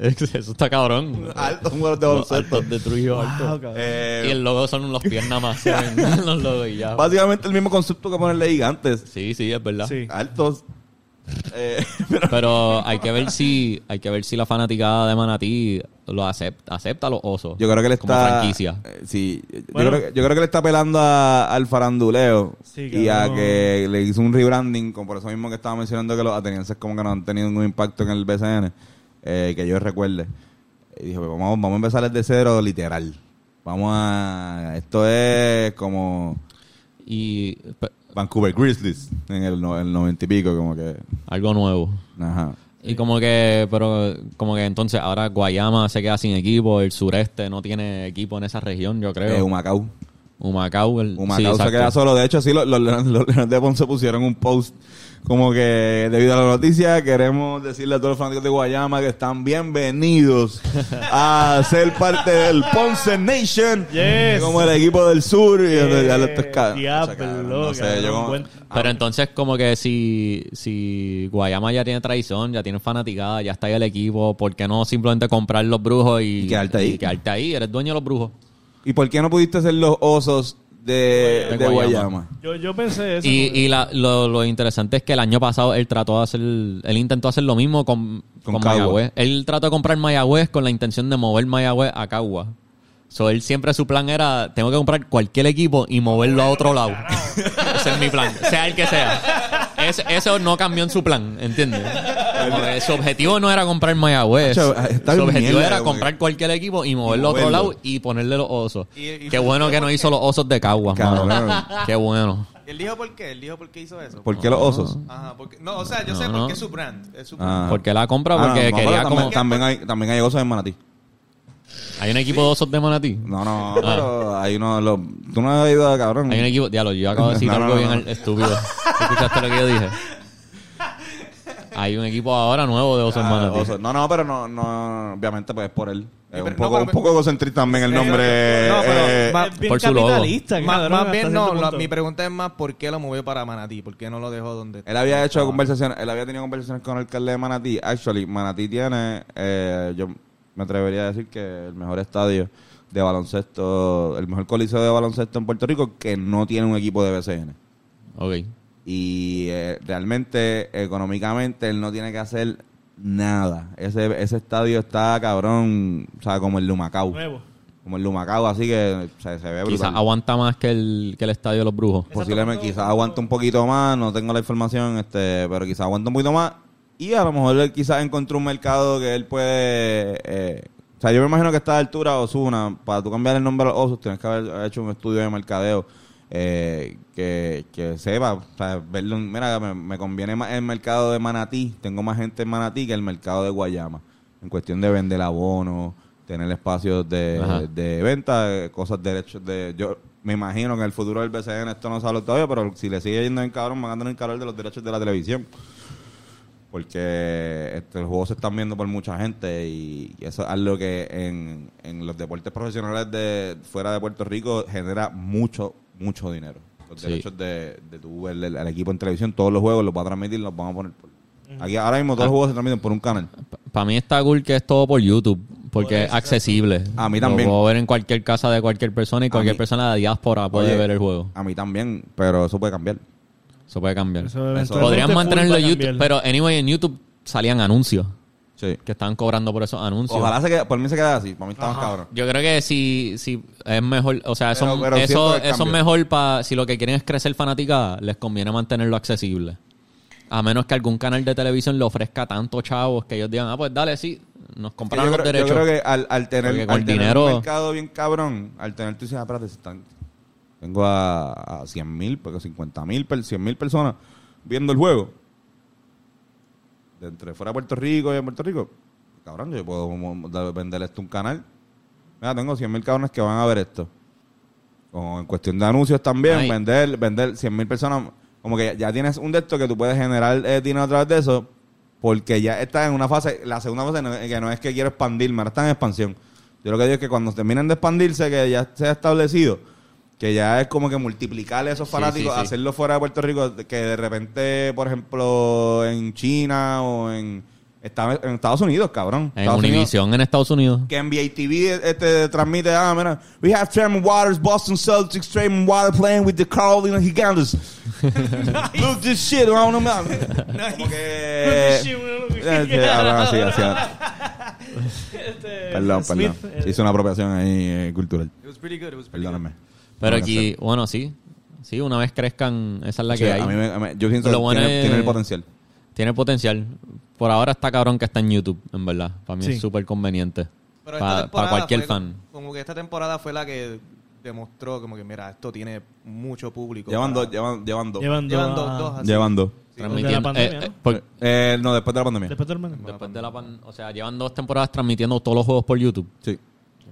eso está cabrón. Altos, de Los altos de Trujillo Alto. Wow. Eh, Y el logo son los piernas más. se ven los logos y ya. básicamente el mismo concepto que ponerle gigantes. Sí, sí, es verdad. Sí. Altos. Eh, pero- Pero hay que ver si hay que ver si la fanaticada de Manatí lo acepta, acepta a los osos. yo creo que le como está... franquicia. eh, sí. Yo, creo que, yo creo que le está apelando a- al faranduleo. Sí, y a que le hizo un rebranding. Como por eso mismo que estaba mencionando que los atenienses como que no han tenido ningún impacto en el BCN. eh, que yo recuerde. Y dije, pues vamos, vamos a empezar desde cero, literal. Vamos a... Esto es como Y Vancouver Grizzlies en el, no- el 90 y pico, como que... algo nuevo. Ajá. Y como que, pero como que entonces ahora Guayama se queda sin equipo, el sureste no tiene equipo en esa región, yo creo. Eh, Humacao. Humacao, el, sí, Humacao se queda solo. De hecho, sí, los, los, los Leones de Ponce pusieron un post como que debido a la noticia queremos decirle a todos los fanáticos de Guayama que están bienvenidos a ser parte del Ponce Nation Yes. como el equipo del sur y Eh, ya lo estoy diablo, no sé, yo como- buen- Pero entonces como que si, si Guayama ya tiene tradición, ya tiene fanaticada, ya está ahí el equipo, ¿por qué no simplemente comprar los brujos y, Y quedarte ahí. y quedarte ahí? Eres dueño de los brujos. ¿Y por qué no pudiste ser los osos de, De de Guayama. Guayama? Yo, yo pensé eso. Y, porque- y la- lo, lo interesante es que el año pasado él trató de hacer, él intentó hacer lo mismo con, Con con. Mayagüez. Él trató de comprar Mayagüez con la intención de mover Mayagüez a Cagua. So, él siempre su plan era, tengo que comprar cualquier equipo y moverlo a otro lado. Ese es mi plan, sea el que sea. Es- eso no cambió en su plan, ¿entiendes? Como que su objetivo no era comprar Mayagüez. Está Su bien objetivo mierda, era comprar cualquier equipo y moverlo a otro moverlo. lado y ponerle los osos. Y- y- Qué bueno que no hizo los osos de Caguas, mano. Cabrón. Qué bueno. ¿Él dijo por qué? ¿Él dijo por qué hizo eso? ¿Por qué los osos? Ajá, porque... No, o sea, yo sé No, por qué es su brand. Es su Ah. brand. Porque la compra, Ah, porque no, quería también, como... también hay, también hay osos en Manatí. Hay un equipo de osos de Manatí. No, no, pero hay uno de los... Tú no has ido, cabrón. Ah. Hay un equipo... Diablo, yo acabo de decir No, algo no, bien no. estúpido. ¿Tú ¿Escuchaste lo que yo dije? Hay un equipo ahora nuevo de osos Ah, Manatí. oso. No, no, pero no, no, obviamente pues es por él. Es pero- un poco, pero- un poco egocentrista también el nombre. No, pero- eh, es bien por su logo. capitalista, Más, más bien, no, la- mi pregunta es más ¿por qué lo movió para Manatí? ¿Por qué no lo dejó donde él había hecho conversaciones, él había tenido conversaciones con el alcalde de Manatí. Actually, Manatí tiene, eh, yo me atrevería a decir que el mejor estadio de baloncesto, el mejor coliseo de baloncesto en Puerto Rico que no tiene un equipo de BCN. Ok. Y eh, realmente, económicamente, él no tiene que hacer nada. Ese, ese estadio está cabrón, o sea, como el Lumacao. Nuevo. Como el Lumacao, así que o sea, se ve brutal. Quizás aguanta más que el, que el estadio de los brujos. Posiblemente quizás aguanta un poquito más, no tengo la información, este, pero quizás aguanta un poquito más. Y a lo mejor él quizás encontró un mercado que él puede... eh, o sea, yo me imagino que a esta altura, Osuna, para tú cambiar el nombre a los osos, tienes que haber hecho un estudio de mercadeo eh, que, que sepa, o sea, verlo, mira, me, me conviene más el mercado de Manatí, tengo más gente en Manatí que el mercado de Guayama, en cuestión de vender abonos, tener espacios de, de venta, cosas derechos de... yo Me imagino que en el futuro del BCN esto no habla todavía, pero si le sigue yendo en cabrón, van a tener hablar de los derechos de la televisión. Porque este, los juegos se están viendo por mucha gente y, y eso es algo que en, en los deportes profesionales de fuera de Puerto Rico genera mucho, mucho dinero. Los Sí. derechos de, de tu ver el, el equipo en televisión, todos los juegos los va a transmitir, los van a poner por... Aquí ahora mismo todos los juegos se transmiten por un canal. Para mí está cool que es todo por YouTube, porque es accesible. A mí también. Lo puedo ver en cualquier casa de cualquier persona y cualquier mí- persona de diáspora puede Oye, ver el juego. A mí también, pero eso puede cambiar. Eso puede cambiar. Eso Podrían mantenerlo en YouTube, cambiar. pero anyway, en YouTube salían anuncios Sí. que estaban cobrando por esos anuncios. Ojalá se quede, por mí se quede así, para mí está más cabrón. Yo creo que si, si es mejor, o sea, eso, Pero- pero eso, siento el eso es cambio. mejor para, si lo que quieren es crecer fanática, les conviene mantenerlo accesible. A menos que algún canal de televisión le ofrezca tantos chavos que ellos digan, ah, pues dale, sí, nos Que compraron yo, los creo, yo derechos. creo que al, al tener, Porque con al tener dinero- un mercado bien cabrón, al tener tú dices, ah, espérate, se están- tengo a, a 100 mil, porque 50 mil, 100 mil personas viendo el juego. De entre fuera de Puerto Rico y en Puerto Rico, cabrón, yo puedo vender esto un canal. Mira, tengo 100 mil cabrones que van a ver esto. O en cuestión de anuncios también, Ay. vender vender 100 mil personas. Como que ya tienes un de estos que tú puedes generar eh, dinero a través de eso, porque ya estás en una fase, la segunda fase no- que no es que quiero expandirme, ahora está en expansión. Yo lo que digo es que cuando terminen de expandirse, que ya se ha establecido, que ya es como que multiplicar esos Sí, fanáticos, sí, sí. hacerlo fuera de Puerto Rico, que de repente, por ejemplo, en China o en, en Estados Unidos, cabrón. En Estados Unidos, Univision en Estados Unidos. que NBA TV este, transmite, ah, mira, we have Tremont Waters, Boston Celtics, Tremont Waters playing with the Carolina Gigantes. Look this shit, I don't know, man. Como que... Sí, hablan así, así. Este, Perdón, perdón. hizo una apropiación ahí eh, cultural. It was pretty good. It was pretty Perdóname. Pero aquí, bueno, sí. Sí, una vez crezcan, esa es la Sí, que hay. a mí me- a mí- yo siento Lo que bueno tiene, es- tiene el potencial. Tiene potencial. Por ahora está cabrón que está en YouTube, en verdad. Para mí Sí. es súper conveniente. Pero Pa- esta pa temporada cualquier fue fan. Como que esta temporada fue la que demostró como que, mira, esto tiene mucho público. Llevan para- dos, llevan, llevan dos. Llevan, Llevan dos, dos, ah, dos así. Llevan dos. Transmitiendo- de la pandemia, eh, ¿no? eh, por- Eh, no, después de la pandemia. Después del men- después de la pan- o sea, llevan dos temporadas transmitiendo todos los juegos por YouTube. Sí.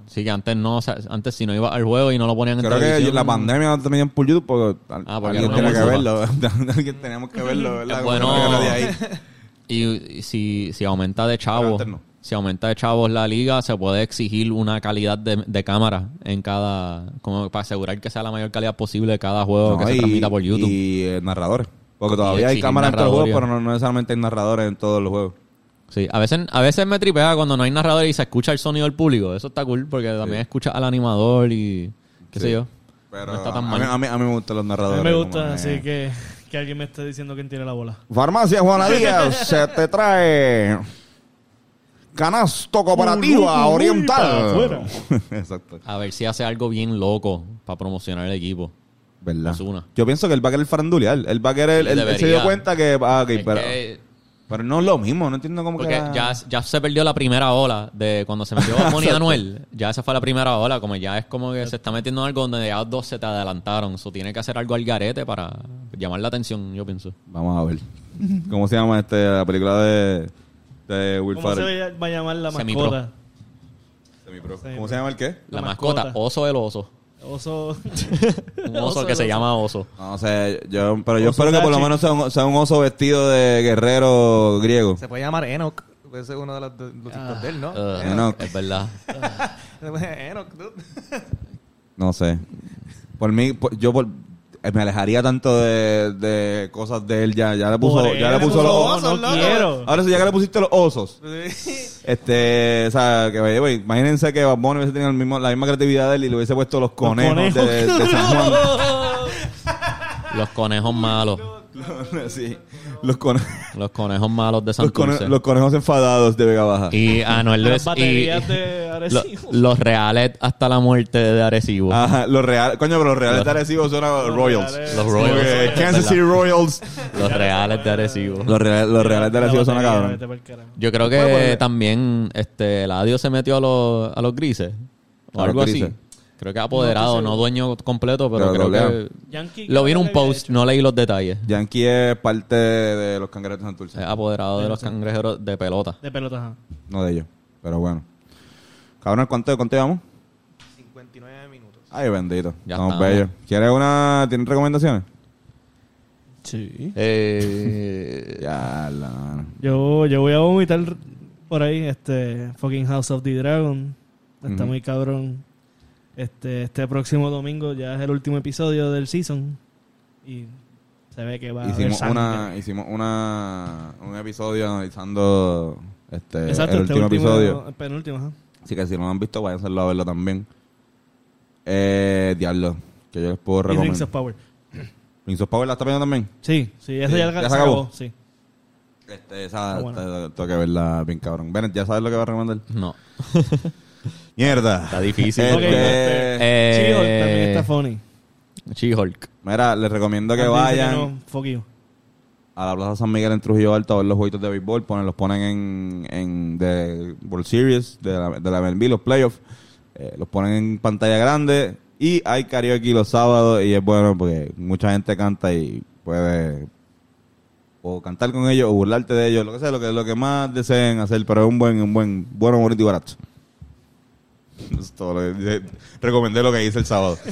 Sí, que antes no, o sea, antes si no iba al juego y no lo ponían en Creo que televisión. la pandemia no tenían por YouTube porque, Ah, porque alguien tenía que verlo. alguien teníamos que verlo, ¿verdad? Bueno. Y, y si, si aumenta de no. si aumenta de chavos la liga, se puede exigir una calidad de, de cámara en cada, como para asegurar que sea la mayor calidad posible de cada juego No, que se y- transmita por YouTube. Y eh, narradores. Porque todavía hay cámaras en todos los juegos, pero no, no necesariamente hay narradores en todos los juegos. Sí, a veces, a veces me tripea cuando no hay narrador y se escucha el sonido del público. Eso está cool porque también escucha al animador y qué Sí. sé yo. Pero no está tan a, mal. mí, a, mí, a mí me gustan los A narradores. mí me gusta, así que, que alguien me esté diciendo quién tiene la bola. Farmacia Juana Díaz se te trae canasto cooperativa Uy, uy, oriental. Exacto. A ver si hace algo bien loco para promocionar el equipo. ¿Verdad? Ozuna. Yo pienso que él va a querer farandulear. Él va a querer. Sí, él, él se dio cuenta que. Ah, ok, Es pero, que- pero no es lo mismo. No entiendo cómo porque que. ya, ya se perdió la primera ola de cuando se metió Bonnie Anuel. Ya esa fue la primera ola. Como ya es como que se está metiendo en algo donde ya dos se te adelantaron. Eso tiene que hacer algo al garete para llamar la atención, yo pienso. Vamos a ver. ¿Cómo se llama este, la película de, de Will ¿Cómo se Ferrell? va a llamar la mascota? Semipro. Semipro. ¿Cómo se llama el qué? La, La mascota, mascota. oso el oso. Oso. Un oso, Oso que se oso. llama oso. No sé, yo, pero yo Oso espero que por lo menos sea un, sea un oso vestido de guerrero griego. Se puede llamar Enoch. Puede ser uno de los, de los de él, ¿no? Uh, Enoch. Es verdad. Se puede- Enoch, dude. No sé. Por mí, por- yo por- me alejaría tanto de, de cosas de él ya. Ya le puso, Por ya le puso los osos. no quiero. Ahora sí, ya que le pusiste los osos. Este, o sea, que vaya, güey, imagínense que Bad Bunny hubiese tenido el mismo, la misma creatividad de él y le hubiese puesto los conejos, conejos. De, de San Juan. Los conejos malos. sí, los, cone- Los conejos malos de los, Santurce. cone- los conejos enfadados de Vega Baja. Y Anuel Las Luis y baterías de lo- Arecibo. los reales hasta la muerte de Arecibo. Ajá, los reales, coño, pero los reales Los- de Arecibo son a Royals. reales. Los Royals. Kansas. City Royals. Los reales de Arecibo. Los reales, los reales de Arecibo son a batería, cabrón. vete pa'l carajo. Yo creo Puede que ponerle- también este, el adiós se metió a los, a los grises. O A los algo así. Creo que apoderado, no, dueño completo, pero Pero creo doble que... Yankee, Lo vi en un post, no leí los detalles. Yankee es parte de los cangrejeros de Santurce. Es apoderado de los cangrejeros de pelota. De pelota, ajá. No de ellos, pero bueno. Cabrón, ¿cuánto, cuánto llevamos? 59 minutos. Ay, bendito. Ya Estamos bellos. ¿Quieres una... ¿Tienes recomendaciones? Sí. Eh, Ya, la mano. Yo, yo voy a vomitar por ahí, este, fucking House of the Dragon. Está muy cabrón. Este, este próximo domingo ya es el último episodio del season. Y se ve que va a haber Hicimos una, hicimos una, un episodio analizando este, Exacto, el este último, episodio. El penúltimo, ajá. Así que si no lo han visto, vayan a hacerlo a verlo también. Eh, Diablo, que yo les puedo Y Rings recomendar. of Power. Rings of Power la está viendo también. Sí, sí, esa Sí, ya, ¿ya se se acabó. acabó? Sí. Este, esa, Ah, bueno. esta- tengo que verla bien cabrón. Bennett, ¿ya sabes lo que va a recomendar? no, Mierda. está difícil. Este, este, Eh, She-Hulk también está funny. She-Hulk. Mira, les recomiendo que dice vayan no, fuck you. a la Plaza San Miguel en Trujillo Alto a ver los jueguitos de béisbol. Ponen, los ponen en, en de World Series, de la, de la MLB, los playoffs. Eh, los ponen en pantalla grande. Y hay karaoke los sábados y es bueno porque mucha gente canta y puede o cantar con ellos o burlarte de ellos, lo que sea, lo que, lo que más deseen hacer, pero es un buen, un buen, bueno, bonito y barato. Es todo lo que dice. recomendé lo que hice el sábado.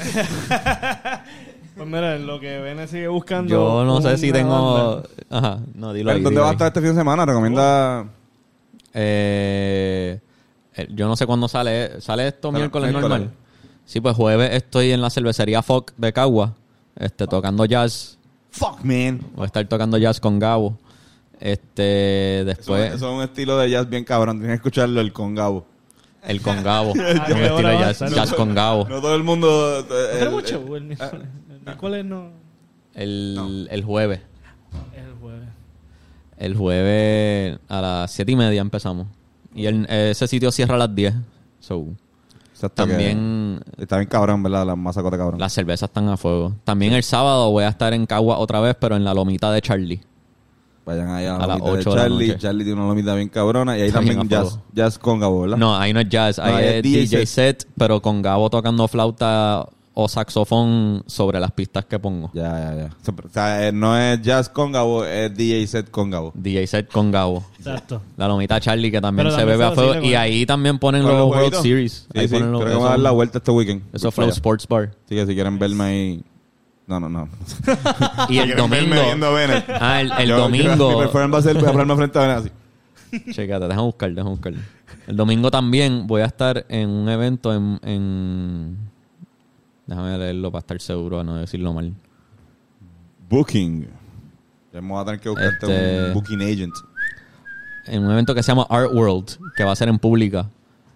Pues mira, lo que Bene sigue buscando. Yo no sé si tengo... banda. Ajá, no, dilo ahí. ¿Dónde dilo va a ahí. estar este fin de semana? Recomienda... Eh, eh, yo no sé cuándo sale. ¿Sale esto Sale- miércoles normal? Sí, pues jueves estoy en la cervecería Foc de Cagua. Este, tocando jazz. Fuck, man. Voy a estar tocando jazz con Gabo. Este, Eso, después eso es un estilo de jazz bien cabrón. Tienes que escucharlo el con Gabo. El con Gabo. ¿A un qué estilo jazz, jazz con Gabo. No todo el mundo... eh, ¿No el- show el Ah. miércoles? No. El, el jueves. Es el jueves. El jueves a las siete y media empezamos. Y el- ese sitio cierra a las 10. So, también Está bien cabrón, ¿verdad? La masacota cabrón. las cervezas están a fuego. También el sábado voy a estar en Cagua otra vez, pero en la lomita de Charlie. Vayan ahí a la A las lomita de 8 de la Charlie. noche. Charlie tiene una lomita bien cabrona. Y ahí también jazz, jazz con Gabo, ¿verdad? No, ahí no es jazz, ahí No, ahí es es DJ, set. pero con Gabo tocando flauta o saxofón sobre las pistas que pongo. Ya, ya, ya. O sea, eh, no es jazz con Gabo, es DJ set con Gabo. DJ set con Gabo. Exacto. La lomita Charlie que también Pero se también bebe se a fuego. Y ahí también ponen ¿Con los World? Series. Sí, ahí sí. ponen los, Creo que eso, vamos a dar la vuelta este weekend. eso Voy Flow allá. Sports Bar. Así que si quieren verme ahí... No, no, no. Y el domingo. Ah, el, el Yo- domingo. mi performance va a ser voy a pararme frente a Bennett así. Chécate, déjame buscar, déjame buscar. El domingo también voy a estar en un evento en, en- Déjame leerlo para estar seguro de no decirlo mal. Booking. Ya vamos a tener que buscarte Este- un booking agent. En un evento que se llama Art World, que va a ser en pública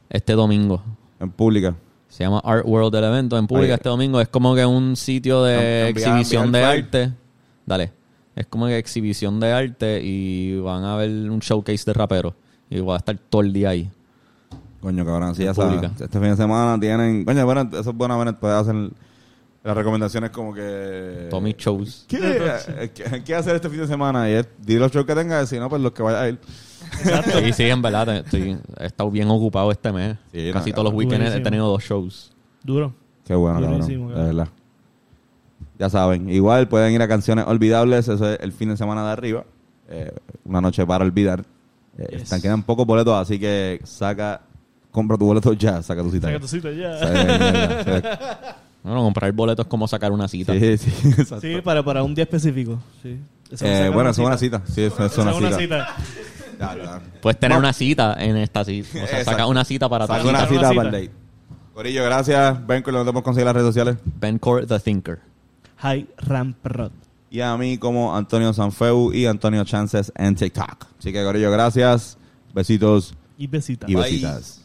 este domingo. En pública. Se llama Art World el evento en pública Oye. este domingo. Es como que un sitio de exhibición de arte. Dale. Es como que exhibición de arte y van a ver un showcase de raperos. Y voy a estar todo el día ahí. Coño, cabrón, sí, En ya sabes. Este fin de semana tienen... Coño, bueno, eso es buena, Bennett. Puedes hacer las recomendaciones como que... Mis shows. ¿Qué, ¿Qué, qué hacer este fin de semana? Y es, di los shows que tengas, si no, pues los que vaya a ir. Sí, sí, en verdad. estoy- he estado bien ocupado este mes. Sí, Casi todos los weekends he tenido dos shows. Duro. Qué bueno, cabrón. De verdad. Ya saben, igual pueden ir a Canciones Olvidables, eso es el fin de semana de arriba. Eh, una noche para olvidar. Eh, Yes. Están quedan pocos boletos, así que saca, compra tu boleto ya, saca tu cita. Saca tu cita ya. Saca- Bueno, comprar boletos es como sacar una cita. Sí, sí, exacto. Sí, para, para un día específico. Sí. Eso Eh, bueno, eso es una cita. Sí, eso es una cita. Puedes tener una cita en esta cita. O sea, Exacto. saca una cita para Saca una cita. para el date. Corillo, gracias. Ven, que lo podemos conseguir en las redes sociales. Ben Core the Thinker. High Ramp Rod. Y a mí como Antonio Sanfeu y Antonio Chances en TikTok. Así que, Corillo, gracias. Besitos Y besita. y besitas.